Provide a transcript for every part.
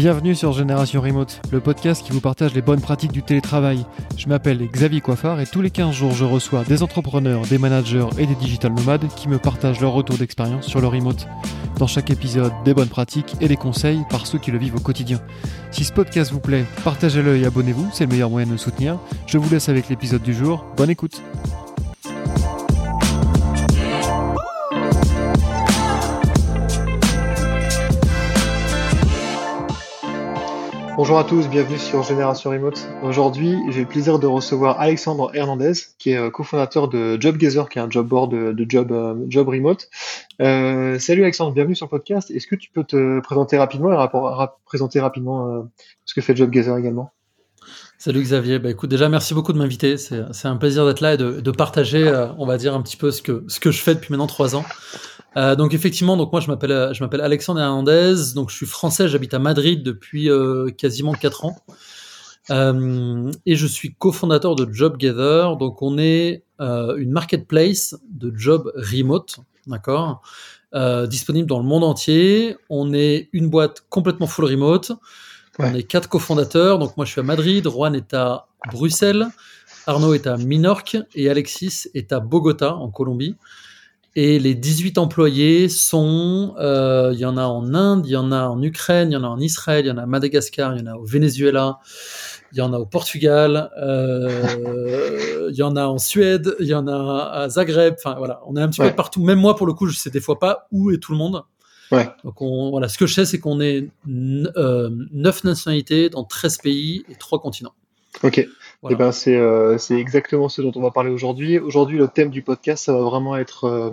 Bienvenue sur Génération Remote, le podcast qui vous partage les bonnes pratiques du télétravail. Je m'appelle Xavier Coiffard et tous les 15 jours je reçois des entrepreneurs, des managers et des digital nomades qui me partagent leur retour d'expérience sur le remote. Dans chaque épisode, des bonnes pratiques et des conseils par ceux qui le vivent au quotidien. Si ce podcast vous plaît, partagez-le et abonnez-vous, c'est le meilleur moyen de me soutenir. Je vous laisse avec l'épisode du jour, bonne écoute Bonjour à tous, bienvenue sur Génération Remote. Aujourd'hui, j'ai le plaisir de recevoir Alexandre Hernandez, qui est euh, cofondateur de JobGather, qui est un job board de, job, euh, job remote. Euh, salut Alexandre, bienvenue sur le podcast. Est-ce que tu peux te présenter rapidement et présenter rapidement ce que fait JobGather également? Salut Xavier, bah, écoute déjà merci beaucoup de m'inviter, c'est un plaisir d'être là et de, de partager, on va dire un petit peu ce que, ce que je fais depuis maintenant trois ans. Euh, donc effectivement, donc moi je m'appelle euh, je m'appelle Alexandre Hernandez, donc je suis français, j'habite à Madrid depuis euh, quasiment 4 ans. Euh, et je suis cofondateur de JobGather. Donc on est euh, une marketplace de job remote, d'accord, disponible dans le monde entier. On est une boîte complètement full remote. On est quatre cofondateurs. Donc moi je suis à Madrid, Juan est à Bruxelles, Arnaud est à Minorque et Alexis est à Bogota en Colombie. Et les 18 employés sont, euh, il y en a en Inde, il y en a en Ukraine, il y en a en Israël, il y en a à Madagascar, il y en a au Venezuela, il y en a au Portugal, euh, il y en a en Suède, il y en a à Zagreb. Enfin voilà, on est un petit peu partout. Même moi, pour le coup, je sais des fois pas où est tout le monde. Ouais. Donc on, voilà, ce que je sais, c'est qu'on est, euh, 9 nationalités dans 13 pays et 3 continents. Ok. Eh ben c'est euh, c'est exactement ce dont on va parler aujourd'hui. Aujourd'hui, le thème du podcast, ça va vraiment être euh,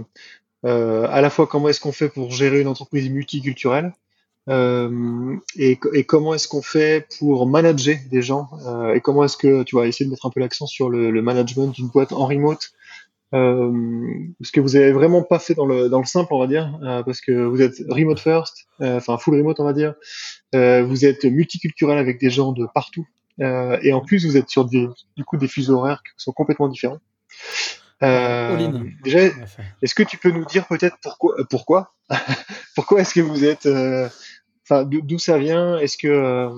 euh, à la fois comment est-ce qu'on fait pour gérer une entreprise multiculturelle et, et comment est-ce qu'on fait pour manager des gens et comment est-ce que tu vas essayer de mettre un peu l'accent sur le, le management d'une boîte en remote. ce que vous avez vraiment pas fait dans le dans le simple, on va dire, parce que vous êtes remote first, enfin full remote, on va dire. vous êtes multiculturel avec des gens de partout. Euh, et en plus, vous êtes sur des, du coup des fuseaux horaires qui sont complètement différents. Euh, déjà, est-ce que tu peux nous dire peut-être pourquoi, euh, pourquoi, pourquoi est-ce que vous êtes, euh, enfin, d'où ça vient? Est-ce que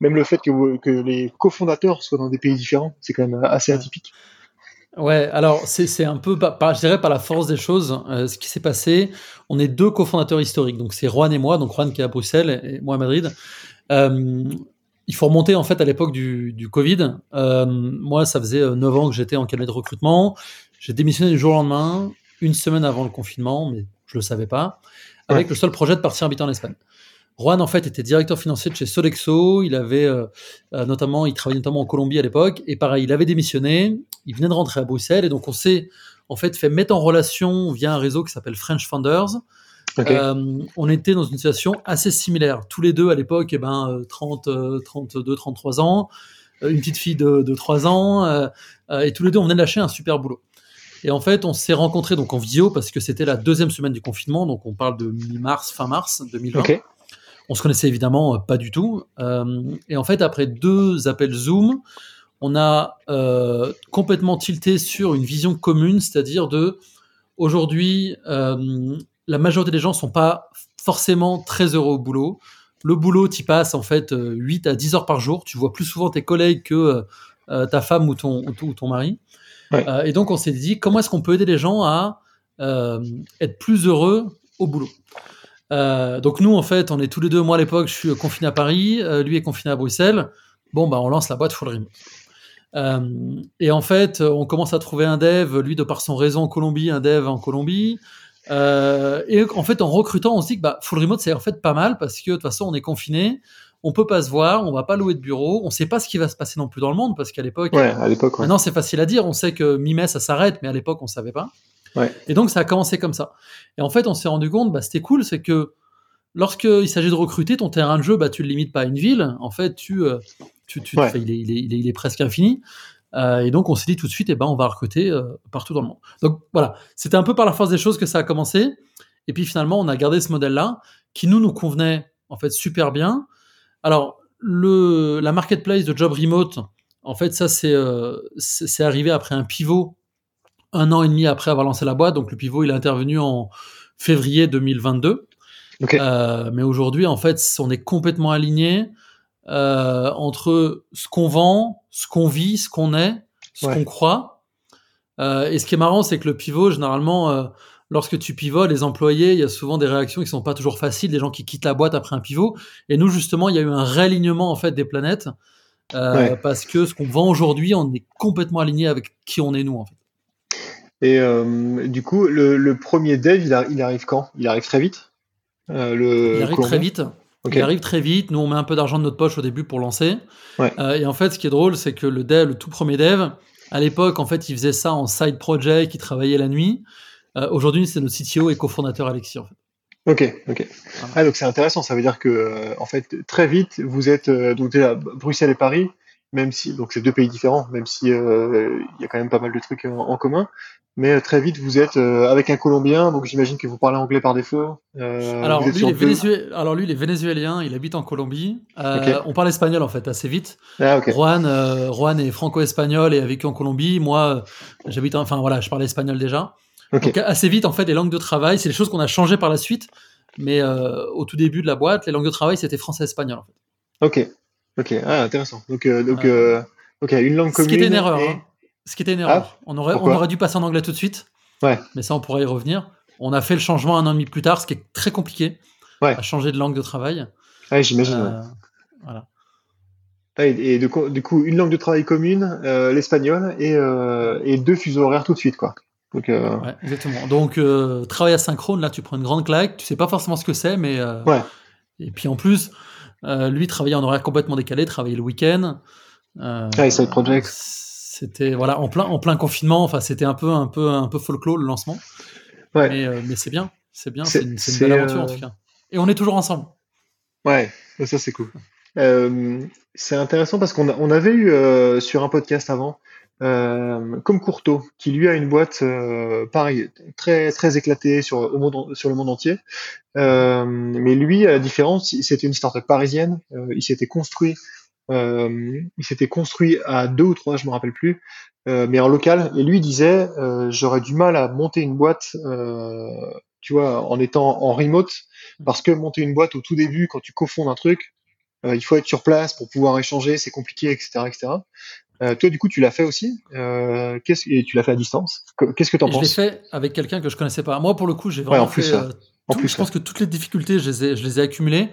même le fait que, que les cofondateurs soient dans des pays différents, c'est quand même assez atypique? Ouais, alors c'est un peu, par, je dirais par la force des choses, ce qui s'est passé. On est deux cofondateurs historiques, donc c'est Juan et moi, donc Juan qui est à Bruxelles et moi à Madrid. Euh, il faut remonter en fait à l'époque du, du Covid. Euh, moi, ça faisait 9 euh, ans que j'étais en cabinet de recrutement. J'ai démissionné du jour au lendemain, une semaine avant le confinement, mais je le savais pas, avec le seul projet de partir habiter en Espagne. Juan, en fait, était directeur financier de chez Sodexo. Il avait euh, euh, notamment, il travaillait notamment en Colombie à l'époque. Et pareil, il avait démissionné. Il venait de rentrer à Bruxelles. Et donc, on s'est en fait fait mettre en relation via un réseau qui s'appelle French Founders, euh, on était dans une situation assez similaire. Tous les deux à l'époque, eh ben, 30, 32, 33 ans, euh, une petite fille de, de 3 ans, euh, et tous les deux, on venait de lâcher un super boulot. Et en fait, on s'est rencontrés donc en visio parce que c'était la deuxième semaine du confinement, donc on parle de mi-mars, fin mars 2020. On se connaissait évidemment pas du tout. et en fait, après deux appels Zoom, on a complètement tilté sur une vision commune, c'est-à-dire de aujourd'hui, la majorité des gens sont pas forcément très heureux au boulot. Le boulot, tu passes en fait 8 euh, à 10 heures par jour. Tu vois plus souvent tes collègues que euh, euh, ta femme ou ton, ou ton mari. et donc, on s'est dit, comment est-ce qu'on peut aider les gens à être plus heureux au boulot? Donc nous, en fait, on est tous les deux. Moi, à l'époque, je suis confiné à Paris. lui est confiné à Bruxelles. Bon, bah, on lance la boîte full remote. et en fait, on commence à trouver un dev, lui de par son réseau en Colombie, un dev en Colombie. Euh, et en fait, en recrutant, on se dit que bah, full remote, c'est en fait pas mal parce que de toute façon, on est confiné, on peut pas se voir, on va pas louer de bureau, on sait pas ce qui va se passer non plus dans le monde parce qu'à l'époque, ouais, à l'époque, maintenant c'est facile à dire, on sait que mi-mai ça s'arrête, mais à l'époque on savait pas. Ouais. Et donc ça a commencé comme ça. Et en fait, on s'est rendu compte, bah, c'était cool, c'est que lorsqu'il s'agit de recruter, ton terrain de jeu, bah, tu le limites pas à une ville. En fait, tu, euh, tu, tu il, est, il, est, il, est, presque infini. Euh, et donc, on s'est dit tout de suite, eh ben, on va recruter euh, partout dans le monde. Donc, voilà, c'était un peu par la force des choses que ça a commencé. Et puis, finalement, on a gardé ce modèle-là, qui nous, nous convenait, en fait, super bien. Alors, le, la marketplace de job remote, en fait, ça, c'est euh, c'est arrivé après un pivot, un an et demi après avoir lancé la boîte. Donc, le pivot, il est intervenu en février 2022. mais aujourd'hui, en fait, on est complètement aligné entre ce qu'on vend, ce qu'on vit, ce qu'on est, ce qu'on croit. et ce qui est marrant, c'est que le pivot, généralement, lorsque tu pivotes, les employés, il y a souvent des réactions qui sont pas toujours faciles, des gens qui quittent la boîte après un pivot. Et nous, justement, il y a eu un réalignement en fait des planètes euh, parce que ce qu'on vend aujourd'hui, on est complètement aligné avec qui on est nous en fait. Et euh, du coup, le, premier dev, il, arrive quand? Il arrive très vite? Euh, le Il arrive très vite. Il arrive très vite. Nous, on met un peu d'argent de notre poche au début pour lancer. et en fait, ce qui est drôle, c'est que le dev, le tout premier dev, à l'époque, en fait, il faisait ça en side project, il travaillait la nuit. Euh, aujourd'hui, c'est notre CTO et cofondateur Alexis, en fait. Ok, ok. Ah, donc c'est intéressant. Ça veut dire que, euh, en fait, très vite, vous êtes euh, donc déjà Bruxelles et Paris, même si donc c'est deux pays différents, même si il y a quand même pas mal de trucs en, commun. Mais très vite, vous êtes avec un Colombien, donc j'imagine que vous parlez anglais par défaut. alors, lui, il alors lui, il est vénézuélien, il habite en Colombie. On parle espagnol en fait assez vite. Ah, Juan, Juan est franco-espagnol et a vécu en Colombie. Moi, j'habite, enfin voilà, je parle espagnol déjà. Donc assez vite, en fait, les langues de travail, c'est des choses qu'on a changées par la suite. Mais euh, au tout début de la boîte, les langues de travail, c'était français-espagnol. En fait. Ok, ok, ah, intéressant. Donc, euh, donc euh, ok, une langue commune. Ce qui était une erreur. Hein. Ce qui était une erreur. Ah, on, aurait, on aurait dû passer en anglais tout de suite. Ouais. Mais ça, on pourrait y revenir. On a fait le changement un an et demi plus tard, ce qui est très compliqué. Ouais. À changer de langue de travail. Ouais, j'imagine. Voilà. Et, du, coup, une langue de travail commune, l'espagnol, et, et deux fuseaux horaires tout de suite, quoi. Donc, euh, exactement. Donc, euh, travail asynchrone, là, tu prends une grande claque. Tu sais pas forcément ce que c'est, mais. Euh, ouais. Et puis en plus, lui travaillait en horaire complètement décalé, travaillait le week-end. ah, side project. C'était voilà en plein en plein confinement. Enfin, c'était un peu un peu un peu folklore le lancement. Ouais. Mais, mais c'est bien, c'est bien, c'est une, belle aventure en tout cas. Et on est toujours ensemble. Ouais, ça c'est cool. c'est intéressant parce qu'on on avait eu sur un podcast avant euh, comme Courteau, qui lui a une boîte euh, pareil très très éclatée sur au monde, sur le monde entier. Euh, mais lui, à la différence, c'était une startup parisienne. il s'était construit, il s'était construit à deux ou trois, je me rappelle plus, mais en local. Et lui disait, j'aurais du mal à monter une boîte, tu vois, en étant en remote, parce que monter une boîte au tout début, quand tu cofondes un truc, il faut être sur place pour pouvoir échanger, c'est compliqué, etc., etc. Euh, toi, du coup, tu l'as fait aussi. Euh, et tu l'as fait à distance? Qu'est-ce que tu en penses Je l'ai fait avec quelqu'un que je connaissais pas. Moi, pour le coup, j'ai vraiment fait. Euh, en plus, je pense que toutes les difficultés, je les ai, je les ai accumulées.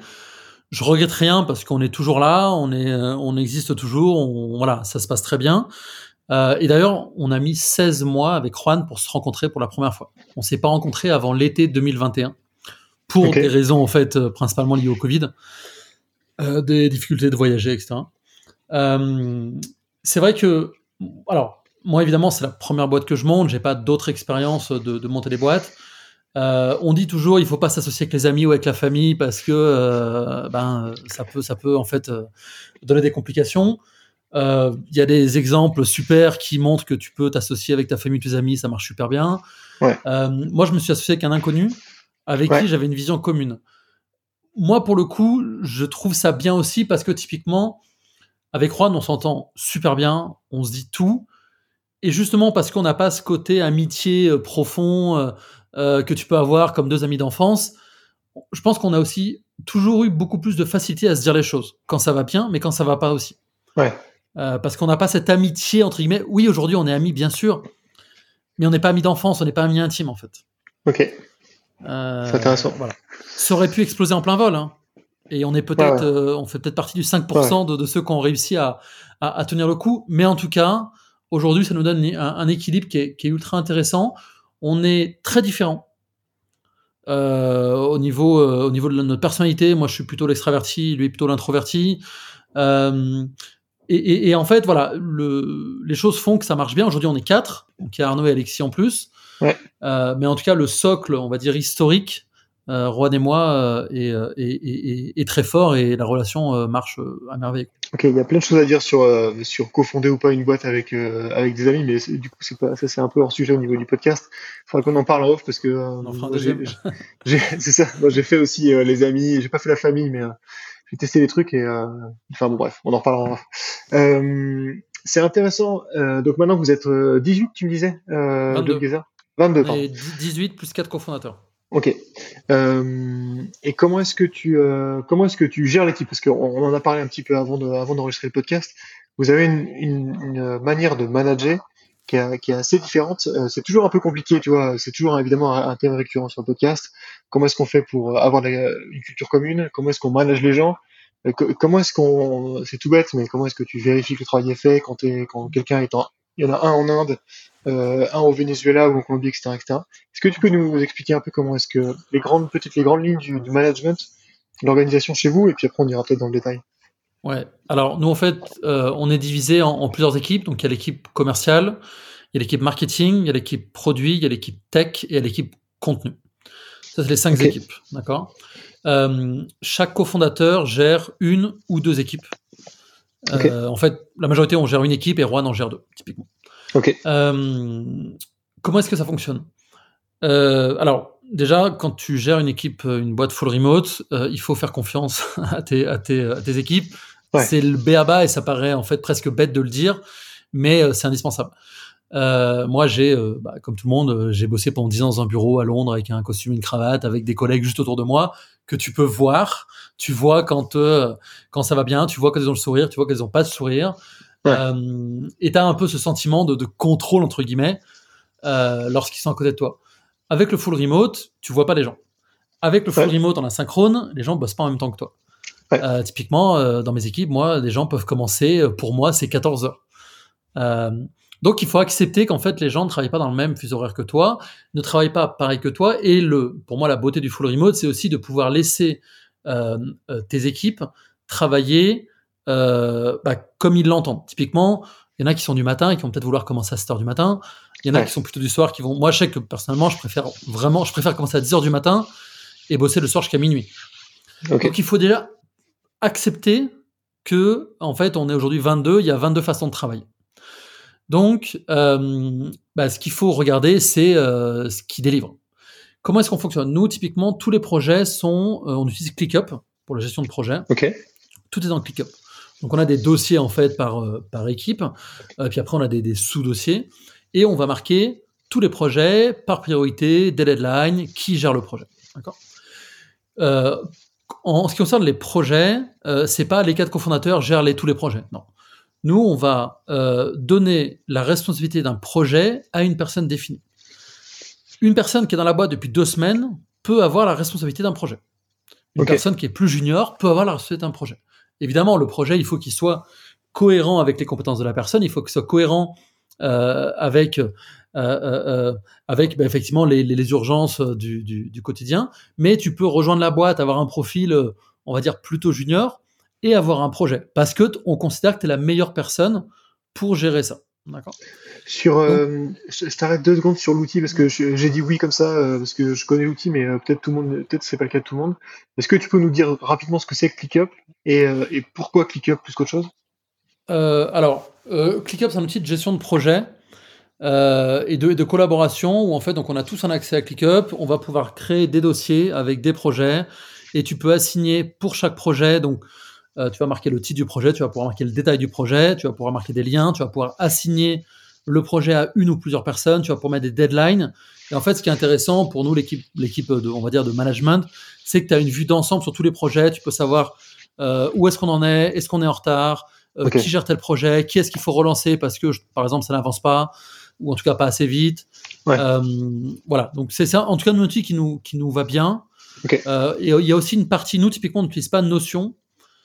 Je regrette rien parce qu'on est toujours là, on est, on existe toujours. On, voilà, ça se passe très bien. et d'ailleurs, on a mis 16 mois avec Juan pour se rencontrer pour la première fois. On s'est pas rencontrés avant l'été 2021 pour des raisons en fait principalement liées au Covid, des difficultés de voyager, etc. Euh, c'est vrai que, alors, moi évidemment, c'est la première boîte que je monte, j'ai pas d'autres expériences de, monter des boîtes. Euh, on dit toujours, il faut pas s'associer avec les amis ou avec la famille parce que euh, ben ça peut, ça peut en fait euh, donner des complications. Il y a des exemples super qui montrent que tu peux t'associer avec ta famille, tes amis, ça marche super bien. moi, je me suis associé avec un inconnu avec qui j'avais une vision commune. Moi, pour le coup, je trouve ça bien aussi parce que typiquement, avec Juan, on s'entend super bien, on se dit tout. Et justement, parce qu'on n'a pas ce côté amitié euh, profond euh, euh, que tu peux avoir comme deux amis d'enfance, je pense qu'on a aussi toujours eu beaucoup plus de facilité à se dire les choses. Quand ça va bien, mais quand ça va pas aussi. Ouais. parce qu'on n'a pas cette amitié, entre guillemets. Oui, aujourd'hui, on est amis, bien sûr, mais on n'est pas amis d'enfance, on n'est pas amis intimes, en fait. Ok. C'est intéressant. Voilà. Ça aurait pu exploser en plein vol. Hein. Et on est peut-être, euh, on fait peut-être partie du 5% de, ceux qui ont réussi à, à, tenir le coup. Mais en tout cas, aujourd'hui, ça nous donne un, équilibre qui est, qui est, ultra intéressant. On est très différents. Euh, au niveau euh, au niveau de notre personnalité moi je suis plutôt l'extraverti lui plutôt l'introverti euh, et, et, et, en fait voilà le, les choses font que ça marche bien aujourd'hui on est quatre donc il y a Arnaud et Alexis en plus ouais. mais en tout cas le socle on va dire historique euh, Juan et moi est, euh, est, très fort et la relation euh, marche à merveille. Ok, il y a plein de choses à dire sur, sur cofonder ou pas une boîte avec, avec des amis, mais du coup, c'est pas, ça c'est un peu hors sujet au niveau du podcast. Il faudra qu'on en parle en off parce que c'est ça. j'ai fait aussi les amis, j'ai pas fait la famille, mais j'ai testé les trucs et enfin bon bref, on en reparlera. c'est intéressant. donc maintenant vous êtes 18, tu me disais, 22. 22 et 18 plus 4 cofondateurs. Ok. Euh, et comment est-ce que tu euh, comment est-ce que tu gères l'équipe? Parce qu'on on en a parlé un petit peu avant de, avant d'enregistrer le podcast. Vous avez une, une, une manière de manager qui est, qui est assez différente. Euh, c'est toujours un peu compliqué, tu vois. C'est toujours évidemment un, thème récurrent sur le podcast. Comment est-ce qu'on fait pour avoir une culture commune? Comment est-ce qu'on manage les gens? Euh, Comment est-ce qu'on c'est tout bête, mais comment est-ce que tu vérifies que le travail est fait quand, quand quelqu'un est en il y en a un en Inde, euh, un au Venezuela ou en Colombie, etc., etc. Est-ce que tu peux nous expliquer un peu comment est-ce que les grandes, petites, les grandes lignes du, du management, l'organisation chez vous, et puis après on ira peut-être dans le détail. Ouais. Alors nous en fait, euh, on est divisé en, plusieurs équipes. Donc il y a l'équipe commerciale, il y a l'équipe marketing, il y a l'équipe produit, il y a l'équipe tech et il y a l'équipe contenu. Ça c'est les cinq équipes, d'accord? Euh, chaque cofondateur gère une ou deux équipes. Euh, en fait, la majorité on gère une équipe et Juan en gère deux, typiquement. Ok. comment est-ce que ça fonctionne? Alors déjà, quand tu gères une équipe, une boîte full remote, il faut faire confiance à tes, à tes, à tes équipes. C'est le béaba et ça paraît en fait presque bête de le dire, mais euh, c'est indispensable. Euh, moi, j'ai, euh, bah, comme tout le monde, j'ai bossé pendant 10 ans dans un bureau à Londres avec un costume, une cravate, avec des collègues juste autour de moi que tu peux voir. Tu vois quand quand ça va bien, tu vois ils ont le sourire, tu vois qu'ils n'ont pas de sourire. et tu as un peu ce sentiment de, de contrôle entre guillemets lorsqu'ils sont à côté de toi. Avec le full remote, tu vois pas les gens. Avec le full remote en asynchrone, les gens bossent pas en même temps que toi. Euh, typiquement, euh, dans mes équipes, moi, des gens peuvent commencer, euh, pour moi, c'est 14 heures. Donc, il faut accepter qu'en fait, les gens ne travaillent pas dans le même fuseau horaire que toi, ne travaillent pas pareil que toi. Et le, pour moi, la beauté du full remote, c'est aussi de pouvoir laisser tes équipes travailler bah, comme ils l'entendent. Typiquement, il y en a qui sont du matin et qui vont peut-être vouloir commencer à 7 heures du matin. Il y en a qui sont plutôt du soir, qui vont. Moi, je sais que personnellement, je préfère vraiment, je préfère commencer à 10 heures du matin et bosser le soir jusqu'à minuit. Donc, il faut déjà accepter que, en fait, on est aujourd'hui 22, il y a 22 façons de travailler. Donc, euh, bah, ce qu'il faut regarder, c'est euh, ce qui délivre. Comment est-ce qu'on fonctionne? Nous, typiquement, tous les projets sont, euh, on utilise ClickUp pour la gestion de projet. Ok. Tout est dans ClickUp. Donc, on a des dossiers en fait par par équipe, puis après on a des, des sous-dossiers, et on va marquer tous les projets par priorité, des deadlines, qui gère le projet. D'accord? En ce qui concerne les projets, c'est pas les quatre cofondateurs gèrent les, tous les projets. Non. Nous, on va euh, donner la responsabilité d'un projet à une personne définie. Une personne qui est dans la boîte depuis deux semaines peut avoir la responsabilité d'un projet. Une personne qui est plus junior peut avoir la responsabilité d'un projet. Évidemment, le projet, il faut qu'il soit cohérent avec les compétences de la personne, il faut qu'il soit cohérent euh, avec euh, euh, avec bah, effectivement les, urgences du, du, quotidien. Mais tu peux rejoindre la boîte, avoir un profil, on va dire plutôt junior, et avoir un projet parce que on considère que tu es la meilleure personne pour gérer ça. D'accord? Sur, je, t'arrête deux secondes sur l'outil parce que j'ai dit oui comme ça parce que je connais l'outil, mais peut-être tout le monde, peut-être c'est pas le cas de tout le monde. Est-ce que tu peux nous dire rapidement ce que c'est ClickUp et, et pourquoi ClickUp plus qu'autre chose? Alors, ClickUp c'est un outil de gestion de projet euh, et, de, de, collaboration où en fait donc on a tous un accès à ClickUp, on va pouvoir créer des dossiers avec des projets et tu peux assigner pour chaque projet donc euh, tu vas marquer le titre du projet, tu vas pouvoir marquer le détail du projet, tu vas pouvoir marquer des liens, tu vas pouvoir assigner le projet à une ou plusieurs personnes, tu vas pouvoir mettre des deadlines. Et en fait, ce qui est intéressant pour nous, l'équipe, l'équipe de, on va dire, de management, c'est que tu as une vue d'ensemble sur tous les projets. Tu peux savoir euh, où est-ce qu'on en est, est-ce qu'on est en retard, euh, qui gère tel projet, qui est-ce qu'il faut relancer parce que, par exemple, ça n'avance pas ou en tout cas pas assez vite. Euh, voilà, donc c'est ça, en tout cas, un outil qui nous, qui nous va bien. Euh, et il y a aussi une partie, nous, typiquement, on n'utilise pas Notion.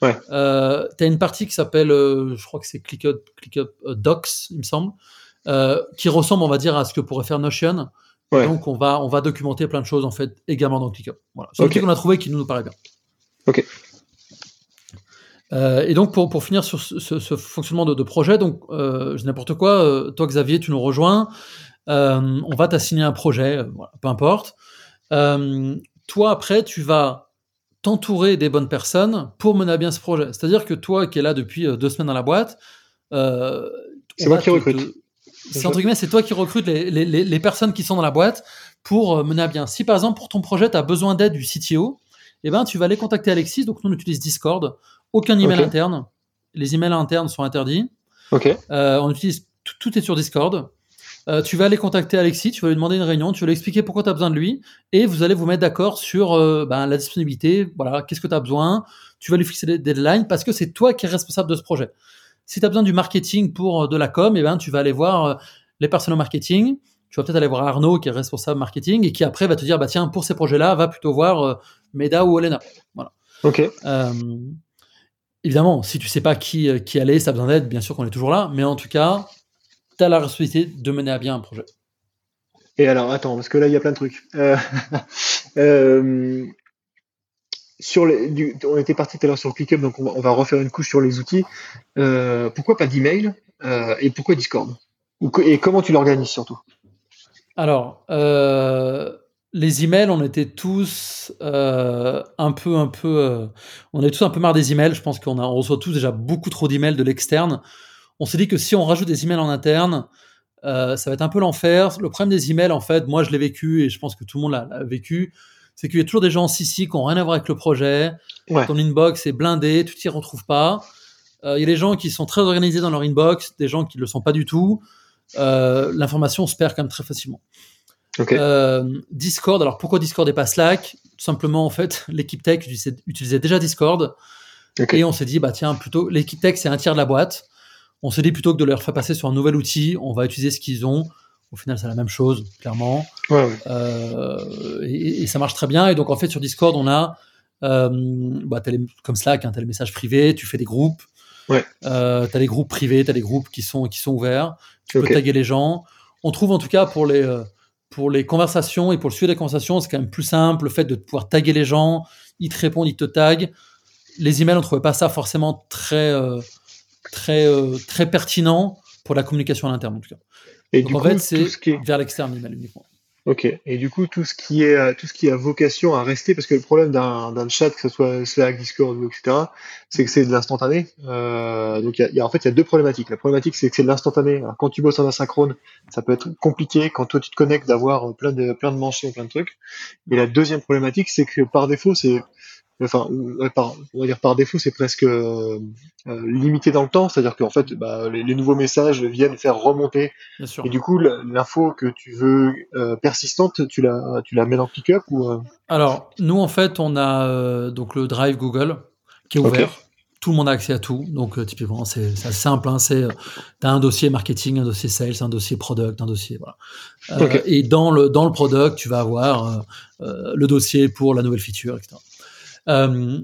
Ouais. Euh, tu as une partie qui s'appelle, je crois que c'est ClickUp, ClickUp Docs, il me semble, qui ressemble, on va dire, à ce que pourrait faire Notion. Donc, on va, on va documenter plein de choses, en fait, également dans ClickUp. Voilà. C'est okay. qu'on a trouvé qui nous, nous paraît bien. Ok. Euh, et donc pour, pour finir sur ce, ce, fonctionnement de, de, projet, donc euh, n'importe quoi, euh, toi Xavier, tu nous rejoins, euh, on va t'assigner un projet, voilà, peu importe. toi après, tu vas t'entourer des bonnes personnes pour mener à bien ce projet. C'est-à-dire que toi qui es là depuis deux semaines dans la boîte, c'est moi qui recrute. C'est entre guillemets, c'est toi qui recrutes les, les, les, personnes qui sont dans la boîte pour mener à bien. Si par exemple pour ton projet, tu as besoin d'aide du CTO, eh ben, tu vas aller contacter Alexis. Donc, nous, on utilise Discord. Aucun email interne. Les emails internes sont interdits. Euh, on utilise tout est sur Discord. Euh, tu vas aller contacter Alexis, tu vas lui demander une réunion, tu vas lui expliquer pourquoi tu as besoin de lui, et vous allez vous mettre d'accord sur euh, ben, la disponibilité, voilà, qu'est-ce que tu as besoin, tu vas lui fixer des deadlines, parce que c'est toi qui es responsable de ce projet. Si tu as besoin du marketing pour euh, de la com, et eh ben, tu vas aller voir les personnes au marketing, tu vas peut-être aller voir Arnaud qui est responsable marketing, et qui après va te dire, bah tiens, pour ces projets-là, va plutôt voir Meda ou Olena. Voilà. Ok. évidemment, si tu sais pas qui, qui aller, ça a besoin d'aide, bien sûr qu'on est toujours là, mais en tout cas, tu as la responsabilité de mener à bien un projet. Et alors, attends, parce que là, il y a plein de trucs. Euh, euh, sur les, on était parti tout à l'heure sur ClickUp, donc on va, refaire une couche sur les outils. Euh, pourquoi pas d'email et pourquoi Discord? Et comment tu l'organises surtout? Alors, les emails, on était tous un peu, un peu, on est tous un peu marre des emails. Je pense qu'on on reçoit tous déjà beaucoup trop d'emails de l'externe on s'est dit que si on rajoute des emails en interne, euh, ça va être un peu l'enfer. Le problème des emails, en fait, moi je l'ai vécu et je pense que tout le monde l'a vécu, c'est qu'il y a toujours des gens ici qui n'ont rien à voir avec le projet. Ton inbox est blindé, tu t'y retrouves pas. Euh, il y a des gens qui sont très organisés dans leur inbox, des gens qui ne le sont pas du tout. Euh, l'information se perd quand même très facilement. Discord, alors pourquoi Discord et pas Slack? Tout simplement, en fait, l'équipe tech utilisait, déjà Discord. Et on s'est dit, bah tiens, plutôt, l'équipe tech, c'est un tiers de la boîte. On s'est dit plutôt que de leur faire passer sur un nouvel outil, on va utiliser ce qu'ils ont. Au final, c'est la même chose, clairement. Euh, et, ça marche très bien. Et donc, en fait, sur Discord, on a, euh, bah, comme Slack, hein, tu as les messages privés, tu fais des groupes. Ouais. Euh, tu as les groupes privés, tu as les groupes qui sont, qui sont ouverts. Tu peux taguer les gens. On trouve en tout cas pour les, pour les conversations et pour le suivi des conversations, c'est quand même plus simple. Le fait de pouvoir taguer les gens, ils te répondent, ils te taguent. Les emails, on ne trouvait pas ça forcément très très, euh, très pertinent pour la communication à l'interne, en tout cas. Et Donc, en fait, c'est vers l'externe uniquement. Ok. Et du coup, tout ce qui est euh, tout ce qui a vocation à rester, parce que le problème d'un chat, que ce soit Slack, Discord, etc., c'est que c'est de l'instantané. Euh, donc, il y, a, en fait, il y a deux problématiques. La problématique, c'est que c'est de l'instantané. Quand tu bosses en asynchrone, ça peut être compliqué. Quand toi tu te connectes, d'avoir plein de plein de plein de trucs. Et la deuxième problématique, c'est que par défaut, c'est enfin, par, on va dire par défaut, c'est presque euh, euh, limité dans le temps, c'est-à-dire qu'en fait, bah, les, nouveaux messages viennent faire remonter. Et du coup, l'info que tu veux euh, persistante, tu la, tu la mets dans Pickup ou Alors, nous en fait, on a donc le Drive Google qui est ouvert. Tout le monde a accès à tout, donc typiquement c'est simple. Hein, c'est as un dossier marketing, un dossier sales, un dossier product, un dossier voilà. Et dans le dans le product, tu vas avoir le dossier pour la nouvelle feature, etc. Euh,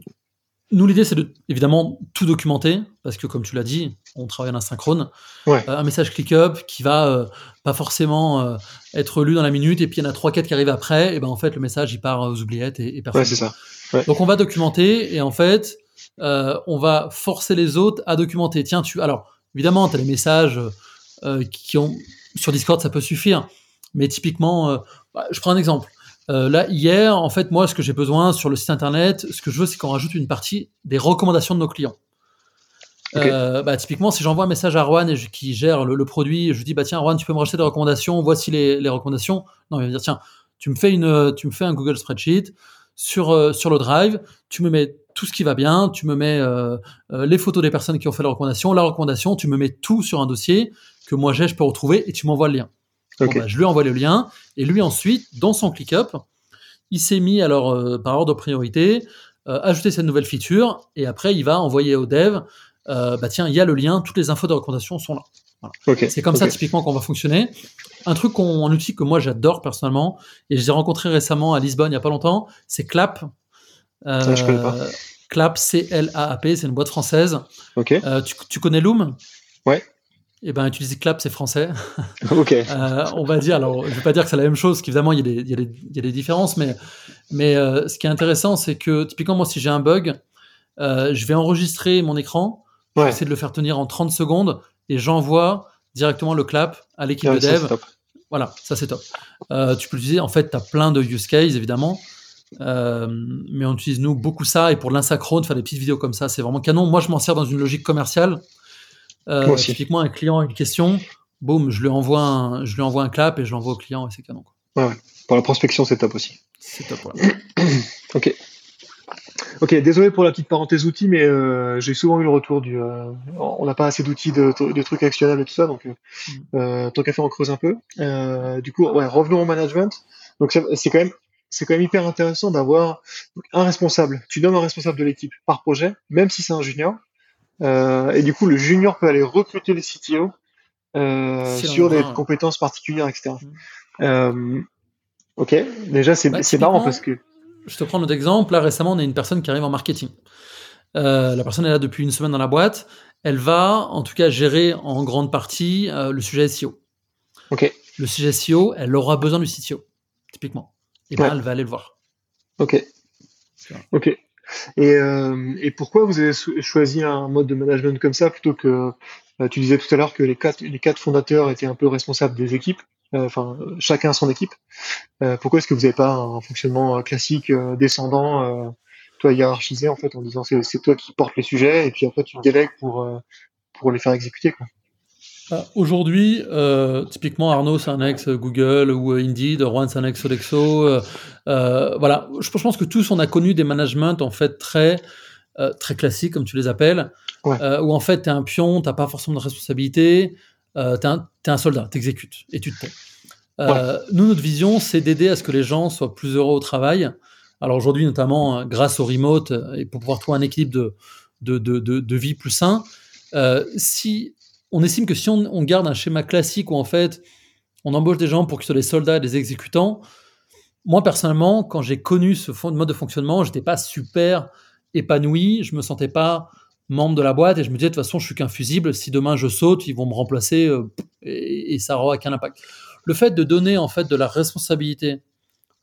nous, l'idée, c'est de, évidemment, tout documenter, parce que, comme tu l'as dit, on travaille en asynchrone. Euh, un message click-up qui va euh, pas forcément être lu dans la minute, et puis il y en a 3-4 qui arrivent après, et ben en fait, le message, il part aux oubliettes et, et personne. Ouais, c'est ça. Donc, on va documenter, et en fait, on va forcer les autres à documenter. Tiens, tu. Alors, évidemment, tu as les messages qui ont. Sur Discord, ça peut suffire, mais typiquement, bah, je prends un exemple. Euh, là, hier, en fait, moi, ce que j'ai besoin sur le site internet, ce que je veux, c'est qu'on rajoute une partie des recommandations de nos clients. Euh, bah, typiquement, si j'envoie un message à Rouen et qui gère le, produit, je lui dis bah tiens Rouen, tu peux me racheter des recommandations, voici les, recommandations. Non, il va me dire tiens, tu me fais une, tu me fais un Google Spreadsheet sur euh, sur le Drive, tu me mets tout ce qui va bien, tu me mets les photos des personnes qui ont fait la recommandation, la recommandation, tu me mets tout sur un dossier que moi j'ai, je peux retrouver et tu m'envoies le lien. Bah, je lui envoie le lien et lui ensuite, dans son ClickUp, il s'est mis alors euh, par ordre de priorité, euh, ajouter cette nouvelle feature et après il va envoyer au dev, euh, bah tiens, il y a le lien, toutes les infos de recommandation sont là. C'est comme ça typiquement qu'on va fonctionner. Un truc, qu'on, un outil que moi j'adore personnellement et je l'ai rencontré récemment à Lisbonne il y a pas longtemps, c'est Clap. ça, je connais pas. Clap, C-L-A-A-P, c'est une boîte française. Tu, tu connais Loom? Ouais eh ben, utiliser clap, c'est français. Ok. Euh, on va dire, alors, je vais pas dire que c'est la même chose, qu'évidemment, il, il, y a des différences, mais, mais euh, ce qui est intéressant, c'est que, typiquement, moi, si j'ai un bug, euh, je vais enregistrer mon écran, ouais. essayer de le faire tenir en 30 secondes, et j'envoie directement le clap à l'équipe de dev. Voilà, ça, c'est top. tu peux l'utiliser, en fait, tu as plein de use cases, évidemment. mais on utilise nous beaucoup ça et pour l'insynchrone faire des petites vidéos comme ça c'est vraiment canon moi je m'en sers dans une logique commerciale euh, typiquement, un client a une question, boum, je lui envoie un, je lui envoie un clap et je l'envoie au client et c'est canon. Ouais, Pour la prospection, c'est top aussi. C'est top, ok. Ok, désolé pour la petite parenthèse outils, mais euh, j'ai souvent eu le retour du. Euh, on n'a pas assez d'outils, de, de, trucs actionnables et tout ça, donc euh, mm. tant qu'à faire, on creuse un peu. du coup, ouais, revenons au management. Donc c'est quand même, c'est quand même hyper intéressant d'avoir un responsable. Tu nommes un responsable de l'équipe par projet, même si c'est un junior. Et du coup, le junior peut aller recruter les CTO sur des compétences particulières, etc. Mm. ok, déjà c'est bah, marrant parce que je te prends notre exemple. Là, récemment, on a une personne qui arrive en marketing. Euh, la personne est là depuis une semaine dans la boîte. Elle va, en tout cas, gérer en grande partie euh, le sujet SEO. Ok. Le sujet SEO, elle aura besoin du CTO, typiquement. Et bien, elle va aller le voir. Ok. Ok. Et, euh, et, pourquoi vous avez choisi un mode de management comme ça plutôt que tu disais tout à l'heure que les quatre, les quatre fondateurs étaient un peu responsables des équipes euh, enfin chacun son équipe. Euh, pourquoi est-ce que vous n'avez pas un fonctionnement classique descendant, toi hiérarchisé en fait, en disant c'est, toi qui portes les sujets et puis après tu délègues pour pour les faire exécuter. Aujourd'hui, typiquement Arnaud c'est un ex Google ou Indeed, Juan c'est un ex Sodexo. voilà, je, pense que tous on a connu des managements en fait très très classiques comme tu les appelles, où en fait tu es un pion, t'as pas forcément de responsabilité, euh, tu es, un soldat, tu exécutes et tu te tais. Euh, nous, notre vision, c'est d'aider à ce que les gens soient plus heureux au travail. Alors aujourd'hui, notamment euh, grâce au remote et pour pouvoir trouver un équilibre de, de, de, vie plus sain, si on estime que si on, garde un schéma classique où en fait on embauche des gens pour qu'ils soient des soldats et des exécutants, moi personnellement, quand j'ai connu ce mode de fonctionnement, j'étais pas super épanoui, je me sentais pas membre de la boîte et je me disais de toute façon je suis qu'un fusible. Si demain je saute ils vont me remplacer euh, et, ça aura qu'un impact. Le fait de donner en fait de la responsabilité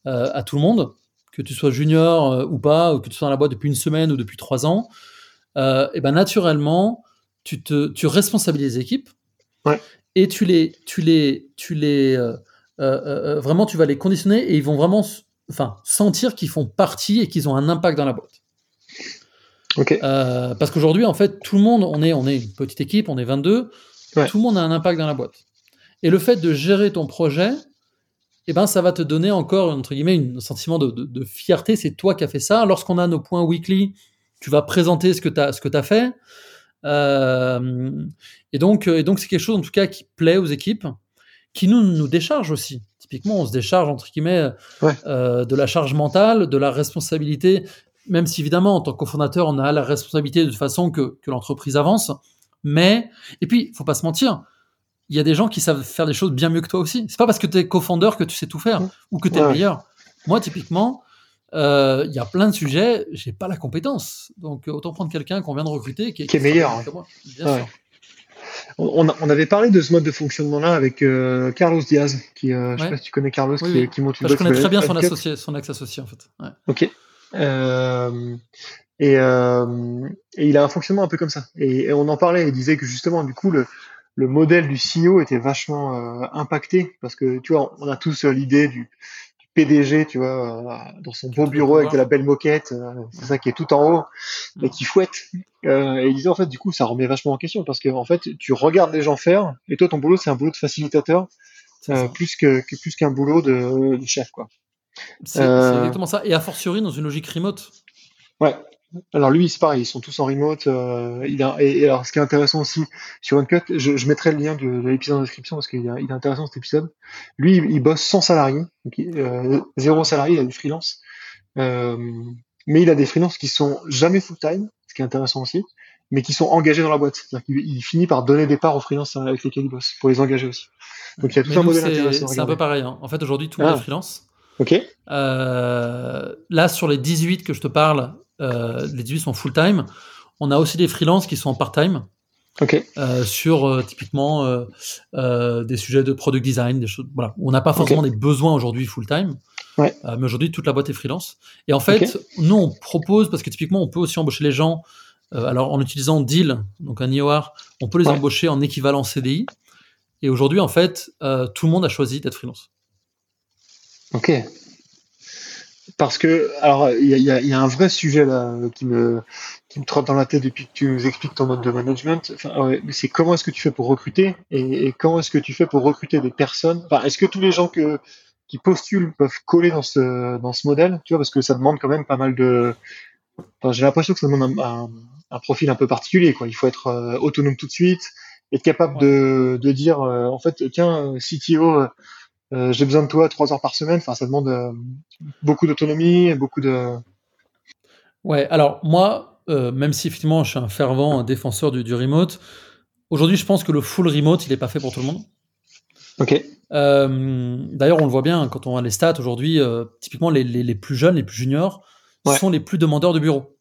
euh, à tout le monde que tu sois junior euh, ou pas ou que tu sois dans la boîte depuis une semaine ou depuis trois ans et ben naturellement tu te tu responsabilises les équipes et tu les tu les tu les vraiment tu vas les conditionner et ils vont vraiment enfin sentir qu'ils font partie et qu'ils ont un impact dans la boîte euh, parce qu'aujourd'hui, en fait, tout le monde, on est, on est une petite équipe, on est 22, tout le monde a un impact dans la boîte. Et le fait de gérer ton projet, eh ben, ça va te donner encore, entre guillemets, un sentiment de, fierté. C'est toi qui as fait ça. Lorsqu'on a nos points weekly, tu vas présenter ce que tu as, ce que as fait. Euh, et donc, et donc c'est quelque chose, en tout cas, qui plaît aux équipes, qui nous, nous décharge aussi. Typiquement, on se décharge, entre guillemets, euh, de la charge mentale, de la responsabilité même si évidemment, en tant que cofondateur, on a la responsabilité de façon que, que l'entreprise avance. Mais, et puis, il faut pas se mentir, il y a des gens qui savent faire des choses bien mieux que toi aussi. C'est pas parce que tu es cofondeur que tu sais tout faire ou que tu es meilleur. Moi, typiquement, euh, il y a plein de sujets, j'ai pas la compétence. Donc, autant prendre quelqu'un qu'on vient de recruter qui, est meilleur. On, on, avait parlé de ce mode de fonctionnement-là avec euh, Carlos Diaz, qui, euh, je sais pas si tu connais Carlos, qui, qui, monte une Je connais très bien son, associé, son ex-associé, en fait. Ok. Euh, et, euh, et, il a un fonctionnement un peu comme ça. Et, on en parlait, il disait que justement, du coup, le, le modèle du CEO était vachement euh, impacté parce que tu vois, on a tous l'idée du, PDG, tu vois, dans son beau bureau avec de la belle moquette, c'est ça qui est tout en haut et qui fouette. et il disait en fait, du coup, ça remet vachement en question parce que en fait, tu regardes les gens faire et toi, ton boulot, c'est un boulot de facilitateur plus que, que plus qu'un boulot de, de chef, quoi. C'est euh, exactement ça. Et a fortiori dans une logique remote. Ouais. Alors lui, c'est pareil, ils sont tous en remote. Euh, il a, et, alors, ce qui est intéressant aussi sur Uncut, je, je mettrai le lien de, l'épisode en description parce qu'il est, intéressant cet épisode. Lui, il, bosse sans salarié, euh, zéro salarié, il a des freelances. mais il a des freelances qui sont jamais full time, ce qui est intéressant aussi, mais qui sont engagés dans la boîte. Il, il, finit par donner des parts aux freelances avec lesquels il bosse pour les engager aussi. Donc il y a tout un modèle intéressant. C'est un peu pareil. Hein. En fait, aujourd'hui, tout le monde ah. est freelance. Ok. Euh, là, sur les 18 que je te parle, euh, les 18 sont full-time. On a aussi des freelances qui sont en part-time. Ok. Euh, sur typiquement des sujets de product design, des choses. Voilà, on n'a pas forcément des besoins aujourd'hui full-time. Ouais. mais aujourd'hui, toute la boîte est freelance. Et en fait, nous, on propose, parce que typiquement, on peut aussi embaucher les gens, alors en utilisant Deal, donc un IOR, on peut les embaucher en équivalent CDI. Et aujourd'hui, en fait, tout le monde a choisi d'être freelance. Ok. Parce que, alors, il y a, y a, un vrai sujet là qui me, qui me trotte dans la tête depuis que tu nous expliques ton mode de management. Enfin, c'est comment est-ce que tu fais pour recruter et, comment est-ce que tu fais pour recruter des personnes? Enfin, est-ce que tous les gens que, qui postulent peuvent coller dans ce, dans ce modèle, tu vois, parce que ça demande quand même pas mal de, j'ai l'impression que ça demande un, profil un peu particulier. Quoi. Il faut être autonome tout de suite, être capable de, de, dire, en fait, tiens, CTO, j'ai besoin de toi trois heures par semaine. Enfin, ça demande beaucoup d'autonomie, beaucoup de. Ouais. Alors moi, même si effectivement, je suis un fervent défenseur du, du remote. Aujourd'hui, je pense que le full remote, il n'est pas fait pour tout le monde. Ok. Euh, d'ailleurs, on le voit bien quand on voit les stats aujourd'hui. Euh, typiquement, les, les, plus jeunes, les plus juniors, sont les plus demandeurs de bureau.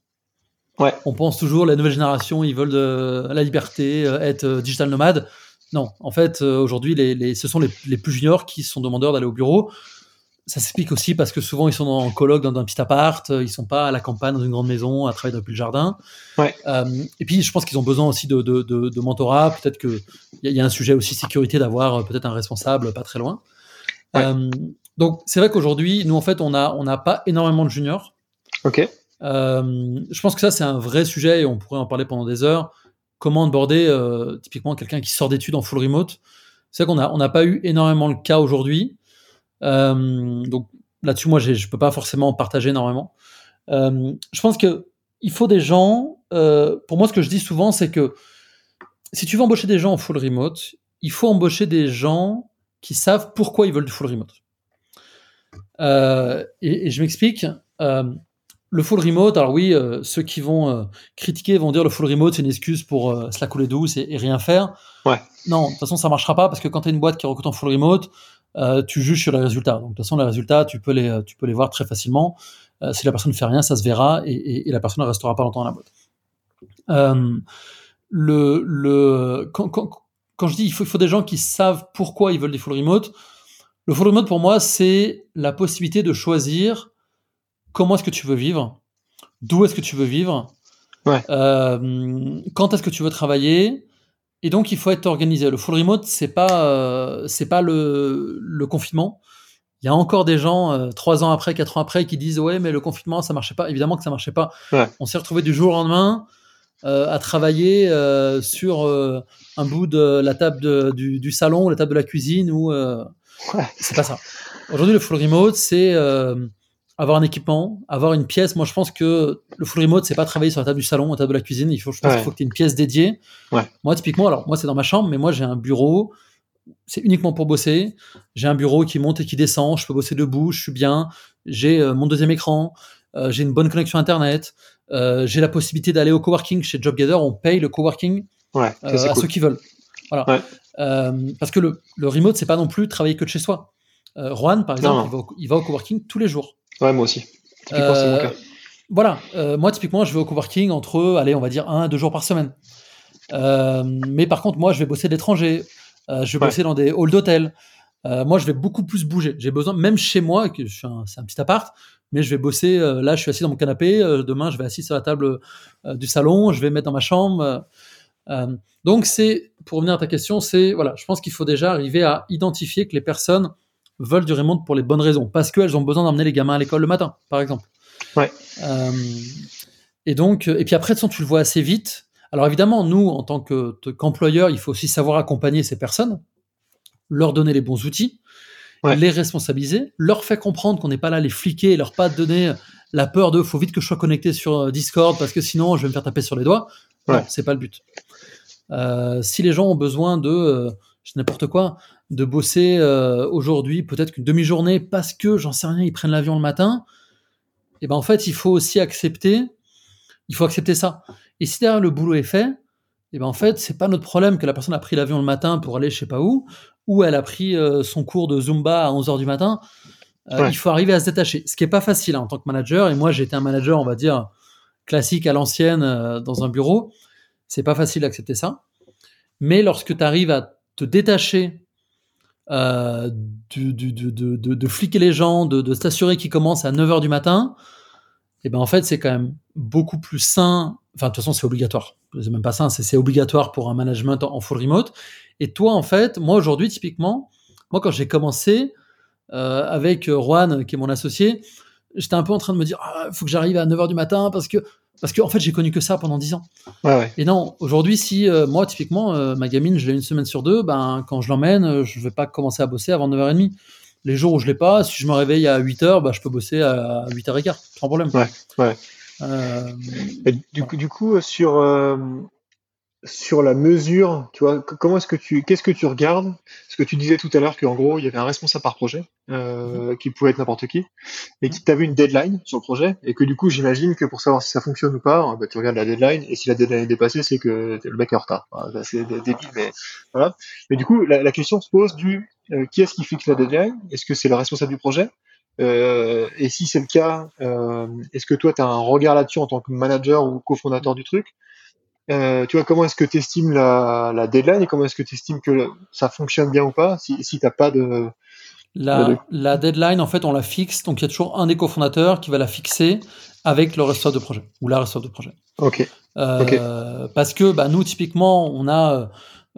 Ouais. On pense toujours la nouvelle génération, ils veulent de, la liberté, euh, être digital nomade. Non, en fait, aujourd'hui, les, les, ce sont les, les, plus juniors qui sont demandeurs d'aller au bureau ça s'explique aussi parce que souvent ils sont en colloque dans un petit appart, euh, ils sont pas à la campagne dans une grande maison à travailler depuis le jardin. Ouais. Euh, et puis je pense qu'ils ont besoin aussi de, de, de, mentorat. Peut-être que il y, a un sujet aussi sécurité d'avoir euh, peut-être un responsable pas très loin. donc c'est vrai qu'aujourd'hui nous en fait on n'a pas énormément de juniors. Ok. je pense que ça c'est un vrai sujet et on pourrait en parler pendant des heures. Comment aborder typiquement quelqu'un qui sort d'études en full remote. C'est vrai qu'on a on n'a pas eu énormément le cas aujourd'hui. Euh, donc là-dessus, moi, je ne peux pas forcément partager énormément. Euh, je pense que il faut des gens. Euh, pour moi, ce que je dis souvent, c'est que si tu veux embaucher des gens en full remote, il faut embaucher des gens qui savent pourquoi ils veulent du full remote. et, je m'explique. Le full remote, alors oui, ceux qui vont critiquer vont dire le full remote c'est une excuse pour se la couler douce et, et, rien faire. Ouais. Non, de toute façon ça marchera pas parce que quand tu as une boîte qui recrute en full remote, euh, tu juges sur les résultats. Donc de toute façon, les résultats, tu peux les, tu peux les voir très facilement. Euh, si la personne ne fait rien, ça se verra et, et, la personne ne restera pas longtemps dans la boîte. Euh, le, le, quand, quand, quand, je dis il faut, il faut des gens qui savent pourquoi ils veulent des full remote, le full remote pour moi, c'est la possibilité de choisir comment est-ce que tu veux vivre, d'où est-ce que tu veux vivre, ouais. euh, quand est-ce que tu veux travailler, et donc, il faut être organisé. Le full remote, c'est pas, euh, c'est pas le, le, confinement. Il y a encore des gens, euh, trois ans après, quatre ans après, qui disent ouais, mais le confinement, ça marchait pas. Évidemment que ça marchait pas. Ouais. On s'est retrouvé du jour au lendemain euh, à travailler euh, sur euh, un bout de la table de, du, du, salon, la table de la cuisine, ou ouais. c'est pas ça. Aujourd'hui, le full remote, c'est avoir un équipement, avoir une pièce. Moi, je pense que le full remote, c'est pas travailler sur la table du salon, la table de la cuisine. Il faut, je pense qu'il faut que tu aies une pièce dédiée. Ouais. Moi, typiquement, alors moi, c'est dans ma chambre, mais moi, j'ai un bureau. C'est uniquement pour bosser. J'ai un bureau qui monte et qui descend. Je peux bosser debout. Je suis bien. J'ai euh, mon deuxième écran. Euh, j'ai une bonne connexion internet. Euh, j'ai la possibilité d'aller au coworking chez JobGather. On paye le coworking ouais, à cool. ceux qui veulent. Voilà. parce que le, le remote, c'est pas non plus travailler que de chez soi. Juan, par exemple, il va, au, il va au coworking tous les jours. Ouais, moi aussi. Typiquement, c'est mon cas. Voilà, euh, moi typiquement, je vais au coworking entre, allez, on va dire un à deux jours par semaine. Euh, mais par contre, moi, je vais bosser de l'étranger. Euh, je vais ouais. bosser dans des halls d'hôtel. moi, je vais beaucoup plus bouger. J'ai besoin, même chez moi, que c'est un, un, petit appart, mais je vais bosser. là, je suis assis dans mon canapé. demain, je vais assis sur la table du salon. Je vais mettre dans ma chambre. donc, c'est pour revenir à ta question, c'est voilà, je pense qu'il faut déjà arriver à identifier que les personnes veulent du remote pour les bonnes raisons, parce qu'elles ont besoin d'emmener les gamins à l'école le matin, par exemple. Ouais. Euh, et donc, et puis après, tu le vois assez vite. Alors évidemment, nous, en tant qu'employeur, il faut aussi savoir accompagner ces personnes, leur donner les bons outils, ouais. les responsabiliser, leur faire comprendre qu'on n'est pas là à les fliquer, leur pas donner la peur de faut vite que je sois connecté sur Discord parce que sinon je vais me faire taper sur les doigts. Ouais. Non, c'est pas le but. Euh, si les gens ont besoin de euh, n'importe quoi, de bosser euh, aujourd'hui peut-être qu'une demi-journée parce que j'en sais rien, ils prennent l'avion le matin, et ben en fait il faut aussi accepter, il faut accepter ça. Et si derrière le boulot est fait, et ben en fait c'est pas notre problème que la personne a pris l'avion le matin pour aller je sais pas où, ou elle a pris euh, son cours de Zumba à 11h du matin. Euh, Ouais. Il faut arriver à se détacher, ce qui est pas facile hein, en tant que manager. Et moi été un manager, on va dire classique à l'ancienne dans un bureau. C'est pas facile d'accepter ça. Mais lorsque tu arrives à te détacher euh, de, de, de, fliquer les gens, de, de s'assurer qu'ils commencent à 9h du matin, et ben en fait, c'est quand même beaucoup plus sain. Enfin, de toute façon, c'est obligatoire. C'est même pas sain, c'est obligatoire pour un management en, full remote. Et toi, en fait, moi aujourd'hui, typiquement, moi quand j'ai commencé euh, avec Juan, qui est mon associé, j'étais un peu en train de me dire, il ah, faut que j'arrive à 9h du matin parce que parce qu'en en fait, j'ai connu que ça pendant 10 ans. Ouais, ouais. Et non, aujourd'hui, si euh, moi, typiquement, euh, ma gamine, je l'ai une semaine sur deux, ben, quand je l'emmène, euh, je vais pas commencer à bosser avant 9h30. Les jours où je l'ai pas, si je me réveille à 8h, ben, je peux bosser à 8h15, sans problème. Ouais, ouais. du, coup, du coup, sur sur la mesure, tu vois, comment est-ce que tu, qu'est-ce que tu regardes? Ce que tu disais tout à l'heure qu'en gros, il y avait un responsable par projet, euh, qui pouvait être n'importe qui, et qui t'avait une deadline sur le projet, et que du coup, j'imagine que pour savoir si ça fonctionne ou pas, bah, tu regardes la deadline, et si la deadline est dépassée, c'est que le mec est en retard. C'est débile, mais voilà. Mais du coup, la, question se pose du euh, qui est-ce qui fixe la deadline? Est-ce que c'est le responsable du projet? Euh, Et si c'est le cas, euh, est-ce que toi, tu as un regard là-dessus en tant que manager ou cofondateur du truc? Euh, tu vois, comment est-ce que tu estimes la, la, deadline et comment est-ce que tu estimes que ça fonctionne bien ou pas si, si tu n'as pas de la, la, deadline, en fait, on la fixe. Donc, il y a toujours un des cofondateurs qui va la fixer avec le responsable de projet ou la responsable de projet. Ok. Euh, Parce que bah, nous, typiquement, on a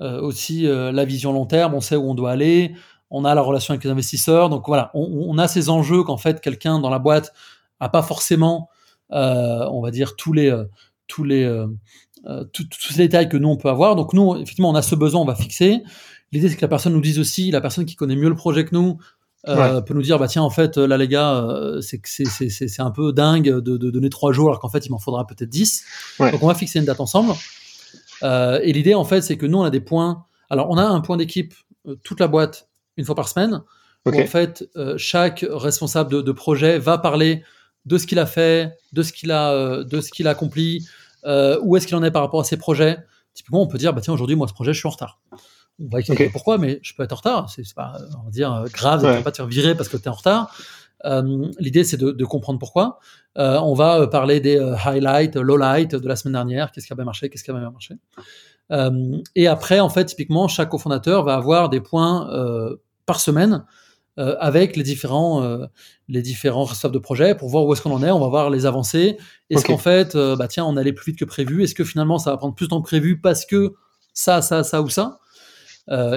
euh, aussi la vision long terme, on sait où on doit aller, on a la relation avec les investisseurs. Donc, voilà, on, on a ces enjeux qu'en fait, quelqu'un dans la boîte n'a pas forcément, on va dire, tous les, tous les, euh, tous ces détails que nous on peut avoir. Donc nous, effectivement, on a ce besoin, on va fixer. L'idée c'est que la personne nous dise aussi, la personne qui connaît mieux le projet que nous, euh, peut nous dire bah tiens en fait là les gars euh, c'est un peu dingue de, de donner trois jours alors qu'en fait il m'en faudra peut-être dix. Donc on va fixer une date ensemble. Euh, et l'idée en fait c'est que nous on a des points. Alors on a un point d'équipe toute la boîte une fois par semaine où en fait chaque responsable de, de, projet va parler de ce qu'il a fait de ce qu'il a de ce qu'il a accompli euh, où est-ce qu'il en est par rapport à ses projets? Typiquement, on peut dire, bah tiens, aujourd'hui, moi, ce projet, je suis en retard. On va expliquer pourquoi, mais je peux être en retard. C'est pas, on va dire, euh, grave, ouais. tu vas pas te faire virer parce que tu es en retard. Euh, L'idée, c'est de, de, comprendre pourquoi. Euh, on va parler des highlights, lowlights de la semaine dernière. Qu'est-ce qui a bien marché, qu'est-ce qui a bien marché? Et après, en fait, typiquement, chaque cofondateur va avoir des points par semaine euh, avec les différents, euh, les différents responsables de projet pour voir où est-ce qu'on en est. On va voir les avancées. Est-ce qu'en fait, euh, bah tiens, on allait plus vite que prévu? Est-ce que finalement, ça va prendre plus de temps que prévu parce que ça, ça, ça ou ça?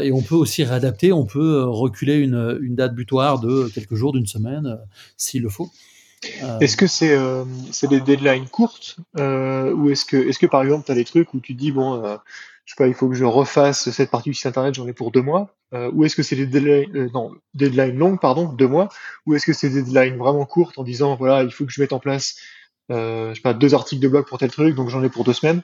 Et on peut aussi réadapter, on peut reculer une, une date butoir de quelques jours, d'une semaine, s'il le faut. Est-ce que c'est c'est des deadlines courtes ou est-ce que, est-ce que par exemple, tu as des trucs où tu dis, bon, je sais pas, il faut que je refasse cette partie du site internet, j'en ai pour deux mois euh, Ou est-ce que c'est des deadlines, euh, non, deadlines longues, pardon, deux mois Ou est-ce que c'est des deadlines vraiment courtes en disant, voilà, il faut que je mette en place, euh, je sais pas, deux articles de blog pour tel truc, donc j'en ai pour deux semaines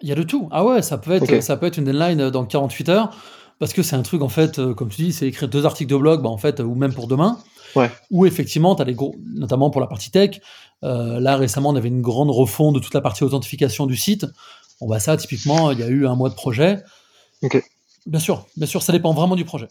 Il y a de tout. Ah ouais, ça peut être, okay. ça peut être une deadline dans 48 heures, parce que c'est un truc, en fait, euh, comme tu dis, c'est écrire deux articles de blog, bah, en fait, ou même pour demain. Ouais. Ou effectivement, tu as les gros, notamment pour la partie tech. Euh, là, récemment, on avait une grande refonte de toute la partie authentification du site. Bon, bah ça, typiquement, il y a eu un mois de projet. Ok. Bien sûr, bien sûr, ça dépend vraiment du projet.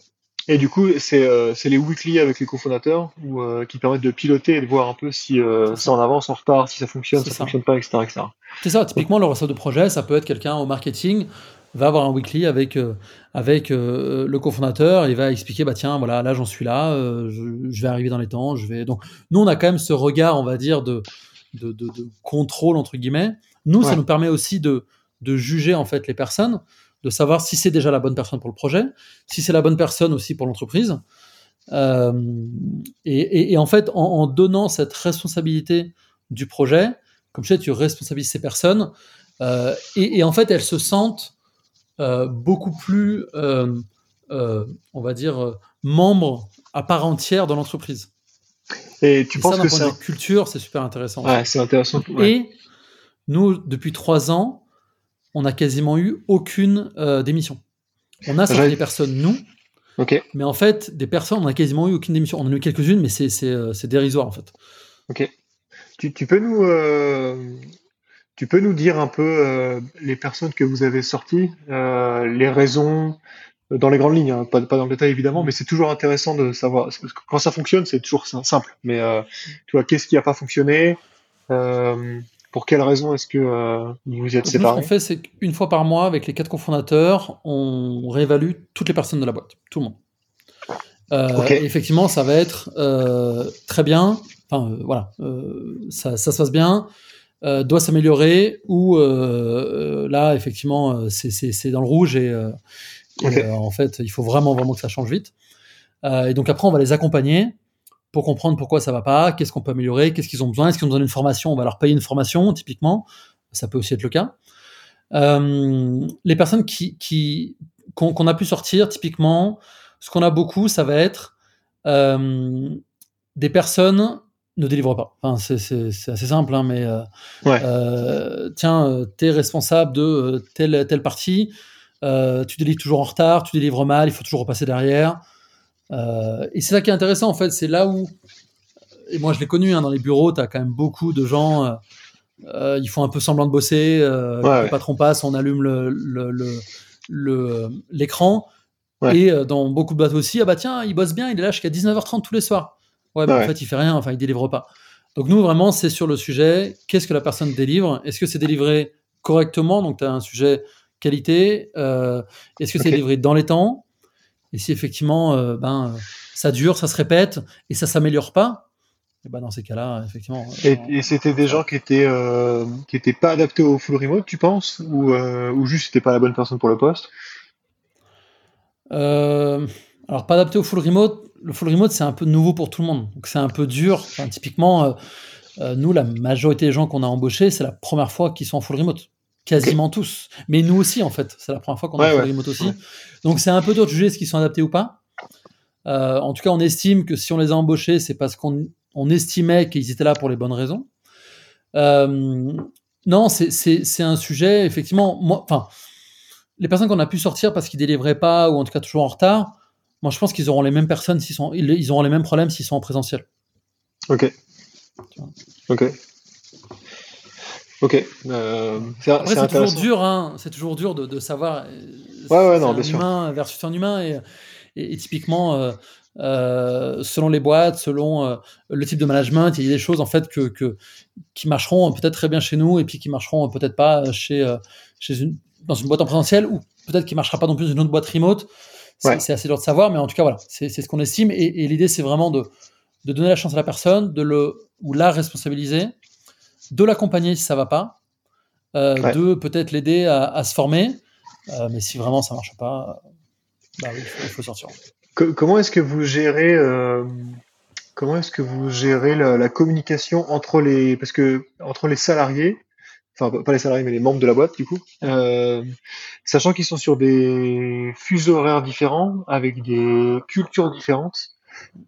Et du coup, c'est euh, les weekly avec les cofondateurs ou euh, qui permettent de piloter et de voir un peu si euh, c'est en avance, en retard, si ça fonctionne, si ça, ça fonctionne pas, etc. etc. C'est ça, typiquement, le responsable de projet, ça peut être quelqu'un au marketing, va avoir un weekly avec, euh, avec euh, le cofondateur et va expliquer bah tiens voilà là j'en suis là je, je, vais arriver dans les temps je vais donc nous on a quand même ce regard on va dire de de, de, de contrôle entre guillemets nous ouais. ça nous permet aussi de de juger en fait les personnes, de savoir si c'est déjà la bonne personne pour le projet, si c'est la bonne personne aussi pour l'entreprise. Euh, et, et, et, en fait, en, en, donnant cette responsabilité du projet, comme je sais, tu responsabilises ces personnes, euh, et, et, en fait, elles se sentent euh, beaucoup plus, on va dire, membres à part entière de l'entreprise. Et tu penses ça, que c'est culture, c'est super intéressant. Ouais, c'est intéressant. Ouais. Et nous, depuis trois ans, on n'a quasiment eu aucune euh, démission. On a certaines personnes, nous, okay. mais en fait, des personnes, on n'a quasiment eu aucune démission. On en a eu quelques-unes, mais c'est euh, dérisoire, en fait. Ok. Tu, tu peux nous... Euh, tu peux nous dire un peu euh, les personnes que vous avez sorties, les raisons, dans les grandes lignes, hein, pas, pas, dans le détail évidemment, mais c'est toujours intéressant de savoir. Quand ça fonctionne, c'est toujours simple. Mais tu vois, qu'est-ce qui n'a pas fonctionné pour quelles raisons est-ce que euh, vous êtes séparés Ce qu'on fait, c'est qu'une fois par mois, avec les quatre cofondateurs, on réévalue toutes les personnes de la boîte, tout le monde. Euh, okay. Effectivement, ça va être euh, très bien. Enfin, voilà, ça, ça, se passe bien. Doit s'améliorer ou là, effectivement, c'est dans le rouge et, okay. et en fait, il faut vraiment, vraiment que ça change vite. et donc après, on va les accompagner pour comprendre pourquoi ça va pas, qu'est-ce qu'on peut améliorer, qu'est-ce qu'ils ont besoin, est-ce qu'ils ont besoin d'une formation, on va leur payer une formation typiquement, ça peut aussi être le cas. Euh, les personnes qui, qui qu'on qu a pu sortir typiquement, ce qu'on a beaucoup, ça va être euh, des personnes ne délivre pas. Enfin, c'est assez simple, hein, mais euh, tiens, tu es responsable de telle, telle partie, tu délivres toujours en retard, tu délivres mal, il faut toujours repasser derrière. Et c'est ça qui est intéressant, en fait, c'est là où, et moi je l'ai connu, hein, dans les bureaux, tu as quand même beaucoup de gens, ils font un peu semblant de bosser, le patron passe, on allume l'écran. Le, le, Et dans beaucoup de boîtes aussi, ah bah tiens, il bosse bien, il est là jusqu'à 19h30 tous les soirs. Ouais, mais en fait, il fait rien, enfin, il délivre pas. Donc, nous, vraiment, c'est sur le sujet qu'est-ce que la personne délivre? Est-ce que c'est délivré correctement? Donc, tu as un sujet qualité. Euh, est-ce que c'est délivré dans les temps? Et si effectivement, euh, ben, ça dure, ça se répète et ça s'améliore pas, et ben dans ces cas-là, effectivement. Et, et c'était des gens qui étaient euh, qui étaient pas adaptés au full remote, tu penses, ou, ou juste c'était pas la bonne personne pour le poste? Alors pas adapté au full remote le full remote, c'est un peu nouveau pour tout le monde. Donc c'est un peu dur. typiquement, euh, euh, nous, la majorité des gens qu'on a embauchés, c'est la première fois qu'ils sont en full remote. Quasiment tous. Mais nous aussi, en fait. C'est la première fois qu'on est en full remote aussi. Donc c'est un peu dur de juger ce qu'ils sont adaptés ou pas. Euh, en tout cas, on estime que si on les a embauchés, c'est parce qu'on estimait qu'ils étaient là pour les bonnes raisons. non, c'est un sujet, effectivement. Enfin, les personnes qu'on a pu sortir parce qu'ils délivraient pas, ou en tout cas toujours en retard, moi, je pense qu'ils auront les mêmes personnes s'ils sont, ils auront les mêmes problèmes s'ils sont en présentiel. Ok. Ok. Ok. Euh, c'est toujours dur, hein, c'est toujours dur de, savoir. Euh, ouais, ouais, non, bien sûr. humain versus un humain et, et, typiquement. Euh, selon les boîtes, selon le type de management, il y a des choses en fait que, que qui marcheront peut-être très bien chez nous et puis qui marcheront peut-être pas chez, chez une, dans une boîte en présentiel ou peut-être qui marchera pas non plus dans une autre boîte remote. C'est assez dur de savoir, mais en tout cas, voilà, c'est ce qu'on estime. Et, l'idée, c'est vraiment de, de, donner la chance à la personne, de le ou la responsabiliser, de l'accompagner si ça va pas, euh, de peut-être l'aider à, se former. Euh, mais si vraiment ça marche pas, bah oui, il faut, sortir. comment est-ce que vous gérez euh, comment est-ce que vous gérez la, la, communication entre les parce que entre les salariés enfin pas les salariés mais les membres de la boîte du coup, euh, sachant qu'ils sont sur des fuseaux horaires différents, avec des cultures différentes.